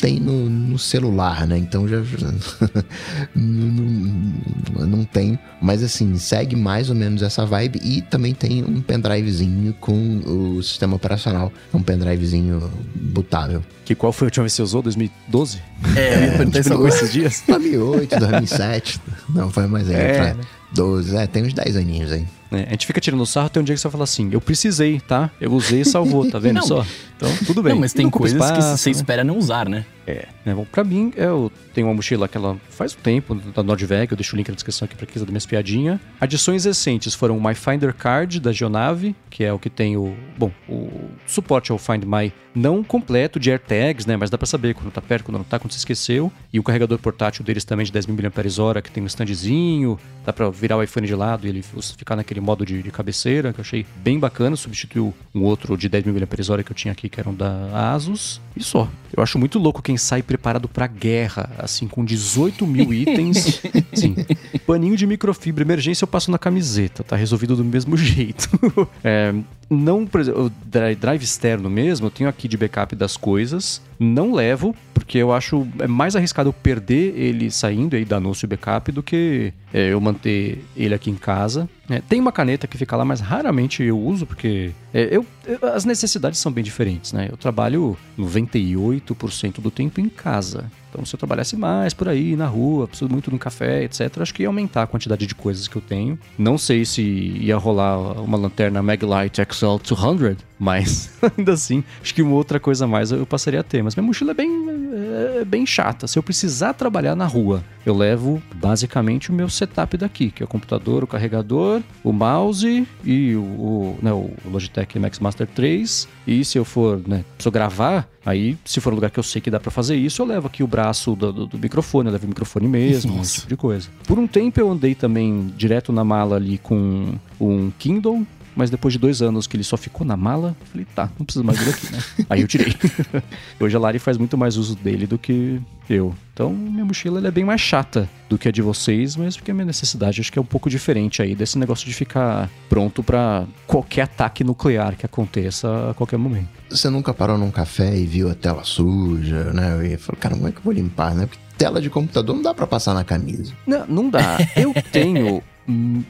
tem no, no celular, né? Então já não, não tem, mas assim segue mais ou menos essa vibe e também tem um pendrivezinho com o sistema operacional, é um pendrivezinho botável. Que qual foi a última vez que você usou? 2012? É, eu ia perguntar isso agora. esses dias? 2008, 2007, não foi mais aí, É, pra né? 12, é, tem uns 10 aninhos aí. É, a gente fica tirando sarro, tem um dia que você vai falar assim, eu precisei, tá? Eu usei e salvou, tá vendo Não. só? Então, tudo bem. Não, mas tem Não coisas que espaço, você né? espera não usar, né? É, né? Bom, pra mim, eu tenho uma mochila que ela faz um tempo, da Nordveg, eu deixo o link na descrição aqui pra quem quiser dar minhas piadinha. Adições recentes foram o My Finder Card, da Geonave, que é o que tem o... Bom, o suporte ao Find My não completo de AirTags, né? Mas dá pra saber quando tá perto, quando não tá, quando você esqueceu. E o carregador portátil deles também de 10 mAh, que tem um standzinho, dá pra virar o iPhone de lado e ele ficar naquele modo de, de cabeceira, que eu achei bem bacana. Substituiu um outro de 10 mil mAh que eu tinha aqui, que eram da Asus. E só. Eu acho muito louco quem sai preparado pra guerra, assim, com 18 mil itens. Sim. Paninho de microfibra, emergência eu passo na camiseta, tá resolvido do mesmo jeito. é, não, por exemplo, o drive externo mesmo, eu tenho aqui de backup das coisas. Não levo, porque eu acho é mais arriscado eu perder ele saindo e dar anúncio backup do que é, eu manter ele aqui em casa. É, tem uma caneta que fica lá, mas raramente eu uso, porque é, eu, eu, as necessidades são bem diferentes, né? Eu trabalho 98% do tempo em casa. Então, se eu trabalhasse mais por aí, na rua, preciso muito de um café, etc., acho que ia aumentar a quantidade de coisas que eu tenho. Não sei se ia rolar uma lanterna Maglite XL 200, mas ainda assim, acho que uma outra coisa a mais eu passaria a ter. Mas minha mochila é bem, é bem chata. Se eu precisar trabalhar na rua, eu levo basicamente o meu setup daqui, que é o computador, o carregador, o mouse e o, o, né, o Logitech Max Master 3. E se eu for, né, eu gravar, aí se for um lugar que eu sei que dá para fazer isso, eu levo aqui o braço do, do, do microfone, eu levo o microfone mesmo, esse tipo de coisa. Por um tempo eu andei também direto na mala ali com um Kindle, mas depois de dois anos que ele só ficou na mala, eu falei, tá, não precisa mais dele aqui, né? Aí eu tirei. Hoje a Lari faz muito mais uso dele do que eu. Então, minha mochila é bem mais chata do que a de vocês, mas porque a minha necessidade acho que é um pouco diferente aí desse negócio de ficar pronto para qualquer ataque nuclear que aconteça a qualquer momento. Você nunca parou num café e viu a tela suja, né? E falou, cara, como é que eu vou limpar, né? Porque tela de computador não dá para passar na camisa. Não, não dá. Eu tenho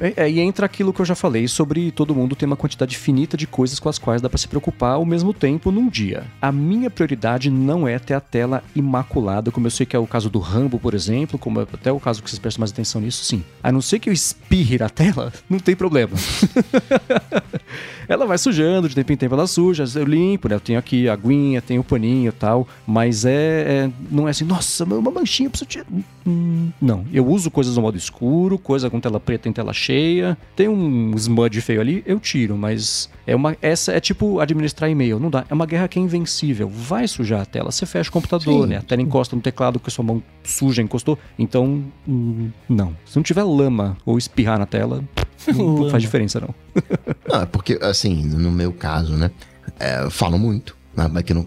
é, e entra aquilo que eu já falei sobre todo mundo ter uma quantidade finita de coisas com as quais dá para se preocupar ao mesmo tempo num dia. A minha prioridade não é ter a tela imaculada, como eu sei que é o caso do Rambo, por exemplo, como é até o caso que vocês prestam mais atenção nisso, sim. A não ser que eu espirre na tela, não tem problema. ela vai sujando, de tempo em tempo ela suja, eu limpo, né? Eu tenho aqui a aguinha, tenho o paninho e tal, mas é, é, não é assim, nossa, uma manchinha, preciso tirar. Hum, não, eu uso coisas no modo escuro, coisa com tela preta em tela cheia, tem um smudge feio ali, eu tiro, mas é uma essa é tipo administrar e-mail, não dá, é uma guerra que é invencível, vai sujar a tela, você fecha o computador, sim, né? A tela encosta no teclado que a sua mão suja encostou, então hum, não. Se não tiver lama ou espirrar na tela, não faz diferença, não. não, é porque, assim, no meu caso, né? É, falo muito. Mas né, que no,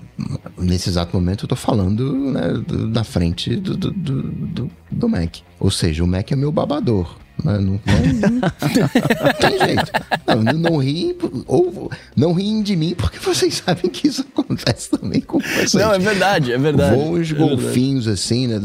nesse exato momento eu tô falando né, da frente do, do, do, do, Mac. Ou seja, o Mac é meu babador. Né? Não, não, não, tem jeito. Não, não riem, ou não riem de mim, porque vocês sabem que isso acontece também com vocês. Não, é verdade, é verdade. Voam os é golfinhos verdade. assim, né?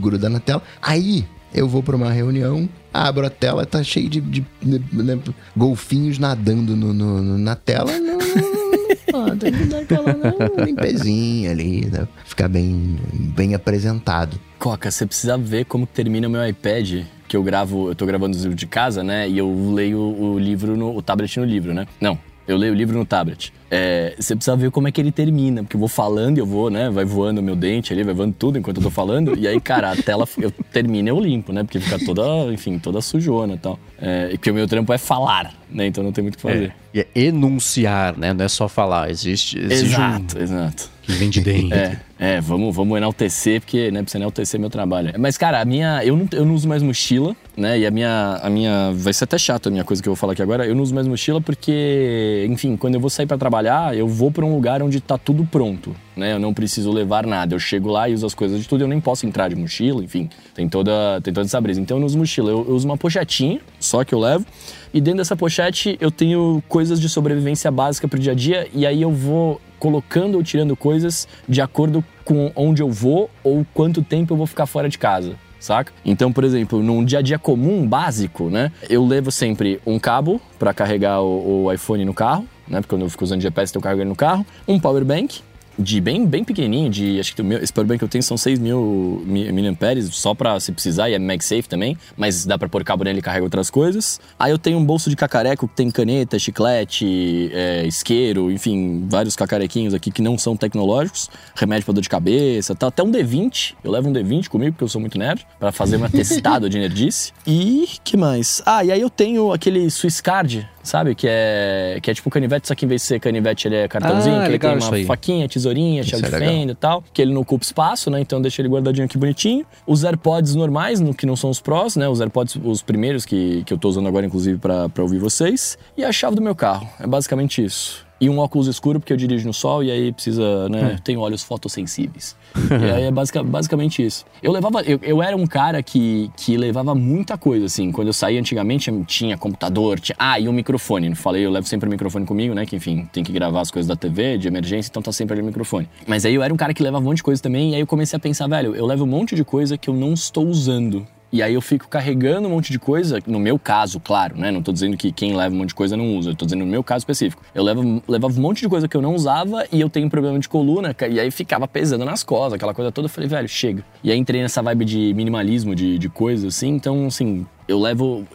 Grudando na tela. Aí eu vou para uma reunião, abro a tela, tá cheio de, de, de, né, golfinhos nadando no, no, na tela. Não, não, tem que dar aquela não, limpezinha ali, né? ficar bem, bem apresentado. Coca, você precisa ver como termina o meu iPad que eu gravo, eu tô gravando os livros de casa, né? E eu leio o livro no o tablet no livro, né? Não, eu leio o livro no tablet. É, você precisa ver como é que ele termina, porque eu vou falando e eu vou, né? Vai voando o meu dente ali, vai voando tudo enquanto eu tô falando. e aí, cara, a tela eu termino e eu limpo, né? Porque fica toda, enfim, toda sujona e tal. É, e porque o meu trampo é falar, né? Então não tem muito o que fazer. É, e é enunciar, né? Não é só falar. Existe. existe exato, um... exato. Que vem de dentro. É, é vamos, vamos enaltecer, porque, né? Precisa enaltecer meu trabalho. Mas, cara, a minha. Eu não, eu não uso mais mochila, né? E a minha, a minha. Vai ser até chato a minha coisa que eu vou falar aqui agora. Eu não uso mais mochila porque, enfim, quando eu vou sair para trabalhar, eu vou para um lugar onde tá tudo pronto, né? Eu não preciso levar nada. Eu chego lá e uso as coisas de tudo, eu nem posso entrar de mochila, enfim. Tem toda, tem toda essa brisa. Então eu não uso mochila. Eu, eu uso uma pochetinha, só que eu levo. E dentro dessa pochete eu tenho coisas de sobrevivência básica pro dia a dia. E aí eu vou colocando ou tirando coisas de acordo com onde eu vou ou quanto tempo eu vou ficar fora de casa saca? Então, por exemplo, num dia a dia comum, básico, né? Eu levo sempre um cabo para carregar o, o, iPhone no carro, né? Porque quando eu fico usando GPS, eu carrego ele no carro. Um power bank, de bem, bem pequenininho, de acho que o meu, esse powerbank que eu tenho são 6 mil mAh, só pra se precisar, e é MagSafe também, mas dá pra pôr cabo nele e carrega outras coisas. Aí eu tenho um bolso de cacareco que tem caneta, chiclete, é, isqueiro, enfim, vários cacarequinhos aqui que não são tecnológicos, remédio pra dor de cabeça, tá, até um D20, eu levo um D20 comigo porque eu sou muito nerd, para fazer uma testada de nerdice. E que mais? Ah, e aí eu tenho aquele Swiss Card sabe? Que é, que é tipo canivete, só que em vez de ser canivete, ele é cartãozinho, Ah, que ele tem uma faquinha, tesourinha, chave é de fenda e tal. Que ele não ocupa espaço, né? Então deixa ele guardadinho aqui bonitinho. Os AirPods normais, no, que não são os Pros, né? Os AirPods, os primeiros que, que eu tô usando agora, inclusive, pra ouvir vocês. E a chave do meu carro. É basicamente isso. E um óculos escuro, porque eu dirijo no sol e aí precisa, né? Tenho olhos fotossensíveis. e aí é basica- basicamente isso. Eu levava. Eu, eu era um cara que, que levava muita coisa, assim. Quando eu saía antigamente, tinha computador, tinha. Ah, e um microfone. Não falei, eu levo sempre o microfone comigo, né? Que enfim, tem que gravar as coisas da TV, de emergência, então tá sempre ali o microfone. Mas aí eu era um cara que levava um monte de coisa também, e aí eu comecei a pensar, velho, eu levo um monte de coisa que eu não estou usando. E aí eu fico carregando um monte de coisa, no meu caso, claro, né? Não tô dizendo que quem leva um monte de coisa não usa, eu tô dizendo no meu caso específico. Eu levo, levava um monte de coisa que eu não usava e eu tenho problema de coluna, e aí ficava pesando nas costas, aquela coisa toda. Eu falei, velho, chega. E aí entrei nessa vibe de minimalismo, de, de coisa, assim, então, assim, eu levo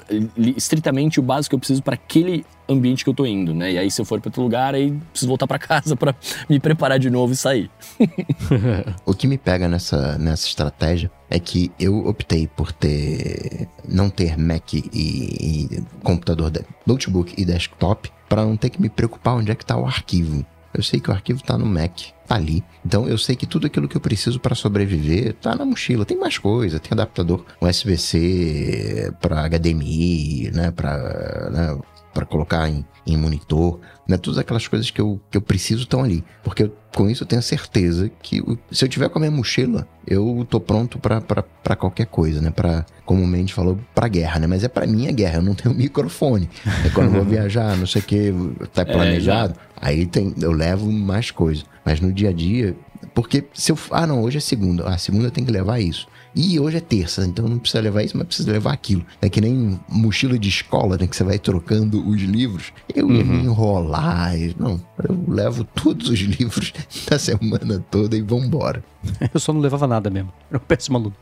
estritamente o básico que eu preciso para aquele ambiente que eu tô indo, né? E aí se eu for para outro lugar, aí preciso voltar para casa para me preparar de novo e sair. O que me pega nessa, nessa estratégia é que eu optei por ter não ter Mac e, e computador, notebook e desktop para não ter que me preocupar onde é que está o arquivo. Eu sei que o arquivo está no Mac, tá ali. Então eu sei que tudo aquilo que eu preciso para sobreviver tá na mochila. Tem mais coisa, tem adaptador USB-C para HDMI, né, para né, para colocar em, em monitor, né? Todas aquelas coisas que eu, que eu preciso estão ali. Porque eu- com isso eu tenho certeza que se eu tiver com a minha mochila, eu tô pronto pra qualquer coisa, né? Pra, como o Mendes falou, pra guerra, né? Mas é pra mim a guerra, eu não tenho microfone. É quando eu vou viajar, não sei o que, tá planejado, aí tem, eu levo mais coisa. Mas no dia a dia, porque se eu. Ah, não, hoje é segunda. Ah, segunda tem que levar isso. E hoje é terça, então não precisa levar isso, mas precisa levar aquilo. É que nem mochila de escola, né? Que você vai trocando os livros. Eu ia me enrolar. e- Não, eu levo todos os livros da semana toda e vambora. Eu só não levava nada mesmo. Era um péssimo aluno.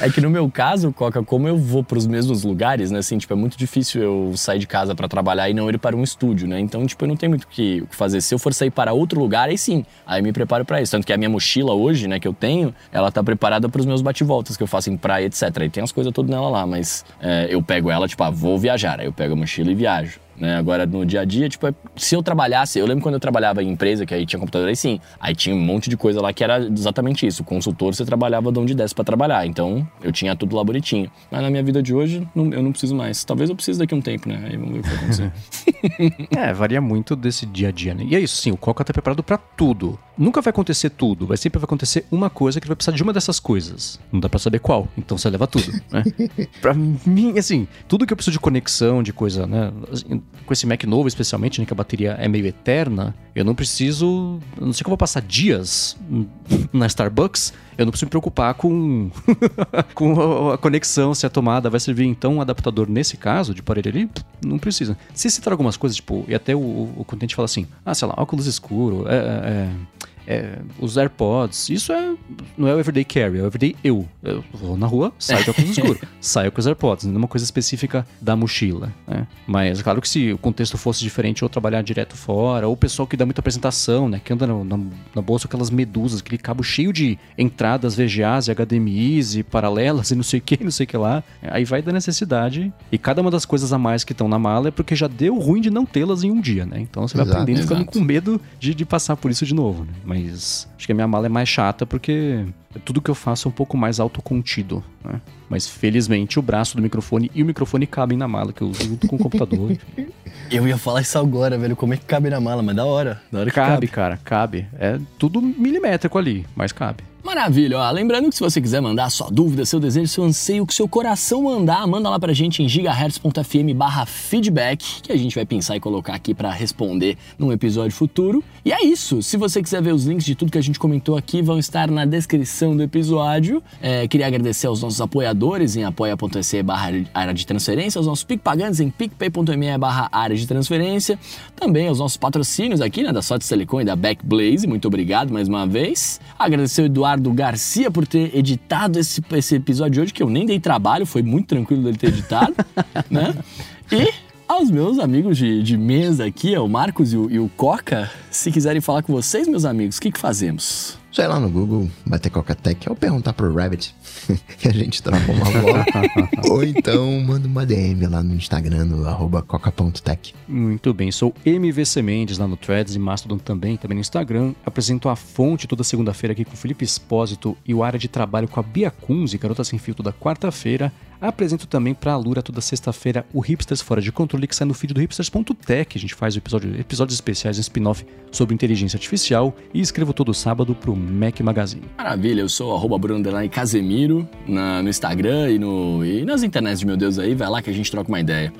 É que no meu caso, Coca, como eu vou para os mesmos lugares, né? Assim, tipo, é muito difícil eu sair de casa para trabalhar e não ir para um estúdio, né? Então, tipo, eu não tenho muito o que o que fazer. Se eu for sair para outro lugar, aí sim, aí me preparo para isso. Tanto que a minha mochila hoje, né, que eu tenho, ela tá preparada para os meus bate-voltas que eu faço em praia, etc. Aí tem as coisas todas nela lá, mas é, eu pego ela, tipo, ah, vou viajar. Aí eu pego a mochila e viajo. Né? Agora, no dia a dia, tipo, é- se eu trabalhasse, eu lembro quando eu trabalhava em empresa, que aí tinha computador, aí sim, aí tinha um monte de coisa lá que era exatamente isso. O consultor, você trabalhava de onde desse pra trabalhar. Então, eu tinha tudo lá bonitinho. Mas na minha vida de hoje, não- eu não preciso mais. Talvez eu precise daqui a um tempo, né? Aí vamos ver o que vai acontecer. É, varia muito desse dia a dia, né? E é isso, sim, o Coca tá preparado pra tudo. Nunca vai acontecer tudo, vai sempre vai acontecer uma coisa que vai precisar de uma dessas coisas. Não dá pra saber qual, então você leva tudo, né? pra mim, assim, tudo que eu preciso de conexão, de coisa, né? Com esse Mac novo, especialmente, né, que a bateria é meio eterna, eu não preciso. Não sei que eu vou passar dias na Starbucks, eu não preciso me preocupar com, com a- conexão, se a tomada vai servir então um adaptador nesse caso, de parede ali, não precisa. Se citar algumas coisas, tipo, e até o, o contente fala assim, ah, sei lá, óculos escuro, é, é, é, os AirPods, isso é não é o everyday carry, é o everyday eu. Eu vou na rua, saio com óculos escuro, saio com os AirPods, não é uma coisa específica da mochila, né? Mas claro que se o contexto fosse diferente, ou trabalhar direto fora, ou o pessoal que dá muita apresentação, né, que anda na, na- na bolsa com aquelas medusas, aquele cabo cheio de entradas VGAs e HDMIs e paralelas e não sei o que, não sei o que lá, aí vai da necessidade, e cada uma das coisas a mais que estão na mala é porque já deu ruim de não tê-las em um dia, né? Então você vai Exato, aprendendo e ficando exato. com medo de, de passar por isso de novo, né? Mas acho que a minha mala é mais chata porque tudo que eu faço é um pouco mais autocontido, né? Mas felizmente o braço do microfone e o microfone cabem na mala que eu uso junto com o computador. eu ia falar isso agora, velho. Como é que cabe na mala? Mas da hora. Da hora que cabe, cara, cabe. É tudo milimétrico ali, mas cabe. Maravilha, ó. Lembrando que se você quiser mandar sua dúvida, seu desejo, seu anseio, o que seu coração mandar, manda lá pra gente em gigahertz.fm barra feedback, que a gente vai pensar e colocar aqui pra responder num episódio futuro. E é isso. Se você quiser ver os links de tudo que a gente comentou aqui, vão estar na descrição do episódio. É, queria agradecer aos nossos apoiadores em apoia.se barra área de transferência, aos nossos PicPagantes em picpay.me barra área de transferência, também aos nossos patrocínios aqui, né, da Sotes Telecom e da Backblaze, muito obrigado mais uma vez. Agradecer o Eduardo Garcia por ter editado esse, esse episódio de hoje, que eu nem dei trabalho, foi muito tranquilo dele ter editado, né? E aos meus amigos de, de mesa aqui, ó, o Marcos e o, e o Coca, se quiserem falar com vocês, meus amigos, o que, que fazemos? Só ir lá no Google, bater Coca-Tech ou perguntar pro Rabbit que a gente troca uma bola. ou então manda uma DM lá no Instagram, no arroba coca.tech. Muito bem, sou MVC Mendes lá no Threads e Mastodon também, também no Instagram. Apresento a fonte toda segunda-feira aqui com o Felipe Espósito e o área de trabalho com a Bia Kunze, garota sem fio toda quarta-feira. Apresento também pra Lura toda sexta-feira o Hipsters Fora de Controle, que sai no feed do hipsters.tech. A gente faz episódio, episódios especiais, um spin-off sobre inteligência artificial. E escrevo todo sábado pro Mac Magazine. Maravilha, eu sou arroba Bruno Casemiro na, no Instagram e, no, e nas internets de meu Deus aí, vai lá que a gente troca uma ideia.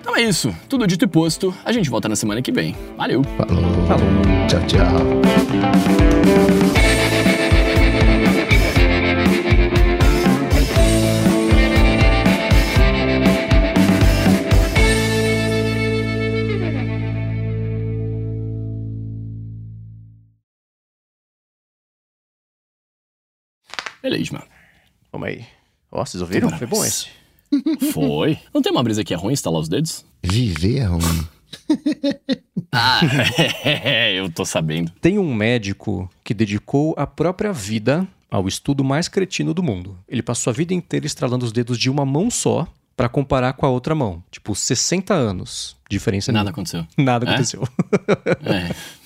Então é isso, tudo dito e posto, a gente volta na semana que vem. Valeu! Falou. Falou. Tchau, tchau. Beleza, mano. Vamos aí. Ó, vocês ouviram? Foi bom esse. Foi. Não tem uma brisa que é ruim instalar os dedos? Viver é ruim. Ah, eu tô sabendo. Tem um médico que dedicou a própria vida ao estudo mais cretino do mundo. Ele passou a vida inteira estralando os dedos de uma mão só pra comparar com a outra mão. Tipo, 60 anos. Diferença Nada nenhuma. aconteceu. Nada É? aconteceu. É.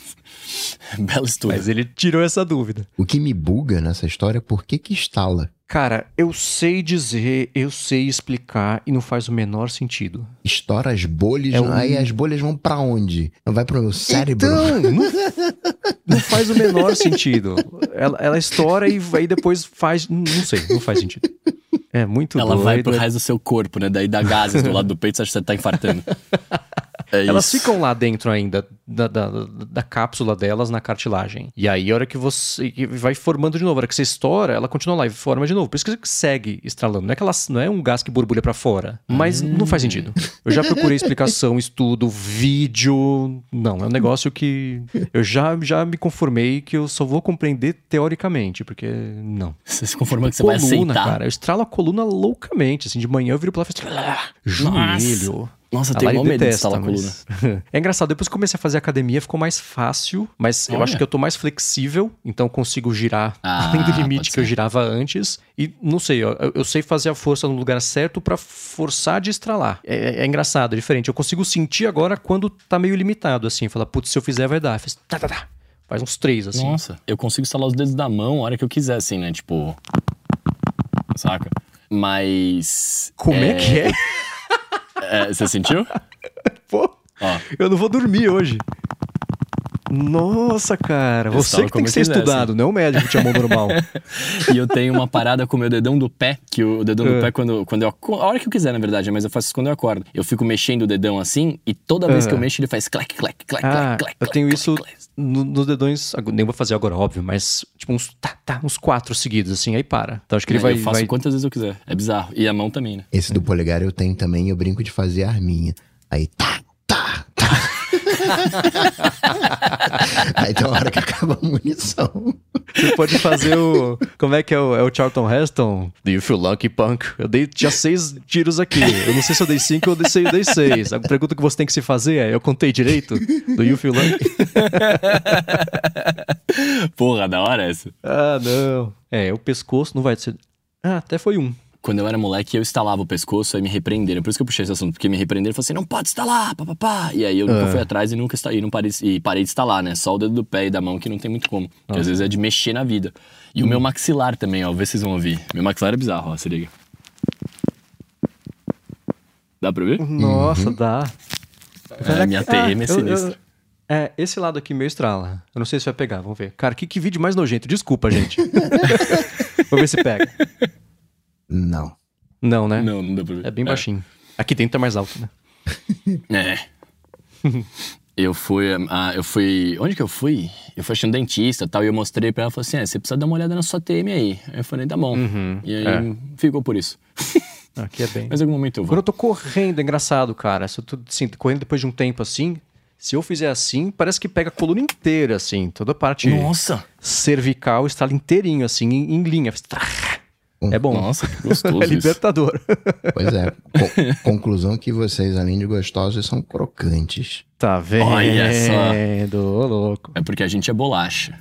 Belo estudo. Mas ele tirou essa dúvida. O que me buga nessa história é por que que instala? Cara, eu sei dizer, eu sei explicar e não faz o menor sentido. Estoura as bolhas, É um- aí as bolhas vão pra onde? Não vai pro meu cérebro? Então, não, não faz o menor sentido. Ela, ela estoura e aí depois faz. Não sei, não faz sentido. É muito Ela doido. vai pro resto do seu corpo, né? Daí dá gases do lado do peito, você acha que você tá infartando. É Elas isso. ficam lá dentro ainda da, da, da cápsula delas na cartilagem. E aí, a hora que você vai formando de novo, a hora que você estoura, ela continua lá e forma de novo. Por isso que segue estralando. Não é, que ela, não é um gás que borbulha pra fora. Mas não faz sentido. Eu já procurei explicação, estudo, vídeo. Não, é um negócio que eu já, já me conformei que eu só vou compreender teoricamente, porque não. Você se conforma que você vai coluna, aceitar. cara. Eu estralo a coluna loucamente. Assim, de manhã eu viro pra lá e faço. "Ah, Joelho. Nossa, eu Lari mó medo de instalar coluna. é engraçado, depois que comecei a fazer academia ficou mais fácil, mas eu Olha. acho que eu tô mais flexível, então eu consigo girar Ah, além do limite que eu girava antes. E não sei, eu, eu sei fazer a força no lugar certo pra forçar de estralar. É, é engraçado, é diferente. Eu consigo sentir agora quando tá meio limitado, assim. Falar, putz, se eu fizer vai dar. Faz, tá, tá, tá. Faz uns três, assim. Nossa, eu consigo instalar os dedos da mão a hora que eu quiser, assim, né? Tipo. Saca? Mas. Como é, que é? é, Você sentiu? Pô, Ó. eu não vou dormir hoje. Nossa, cara. Eu Você que tem que ser quisesse. estudado, não o médico que tinha mão normal. E eu tenho uma parada com o meu dedão do pé, que o dedão do É. pé, quando, quando eu. A hora que eu quiser, na verdade, mas eu faço isso quando eu acordo. Eu fico mexendo o dedão assim, e toda vez É. que eu mexo, ele faz clac, clac, clac, Ah, clac, clac. eu tenho clac, isso clac. no- nos dedões. Nem vou fazer agora, óbvio, mas tipo uns, tá, tá, uns quatro seguidos, assim, aí para. Então acho que ele vai. eu faço vai... quantas vezes eu quiser. É bizarro. E a mão também, né? Esse do polegar eu tenho também, eu brinco de fazer a arminha. Aí tá. Aí tem uma hora que acaba a munição. Você pode fazer o. Como é que é o, é o Charlton Heston? Do you feel lucky, punk? Eu dei tinha seis tiros aqui. Eu não sei se eu dei cinco ou eu dei seis, eu dei seis. A pergunta que você tem que se fazer é: eu contei direito? Do you feel lucky? Porra, da hora essa. Ah, não. É, o pescoço não vai ser. Ah, até foi um. Quando eu era moleque, eu instalava o pescoço, aí me repreenderam. Por isso que eu puxei esse assunto, porque me repreenderam e falaram assim: não pode instalar, papapá. E aí eu nunca fui atrás e nunca insta- e não parei, e parei de instalar, né? Só o dedo do pé e da mão que não tem muito como. Porque às vezes é de mexer na vida. E o meu maxilar também, ó, vê se vocês vão ouvir. Meu maxilar é bizarro, ó, se liga. Dá pra ouvir? Nossa, dá. É, minha TM é eu- eu- sinistra. É, esse lado aqui meu estrala. Eu não sei se vai pegar, vamos ver. Cara, que, que vídeo mais nojento. Desculpa, gente. Vou ver se pega. Não. Não, né? Não, não dá pra ver. É bem baixinho. Aqui dentro tá mais alto, né? É. Eu fui, ah, eu fui. Onde que eu fui? Eu fui achando dentista e tal, e eu mostrei pra ela, falei assim: é, você precisa dar uma olhada na sua TM aí. Aí eu falei, tá bom. e aí é. ficou por isso. Aqui é bem. Mas em algum momento eu Quando vou. eu tô correndo, é engraçado, cara. Se eu tô assim, correndo depois de um tempo assim, se eu fizer assim, parece que pega a coluna inteira, assim. Toda a parte Nossa! cervical estrala inteirinho, assim, em, em linha. É bom. Nossa, que gostoso é isso. libertador. Pois é. Co- conclusão que vocês, além de gostosos, são crocantes. Tá vendo? Olha só. Ô, louco. É porque a gente é bolacha.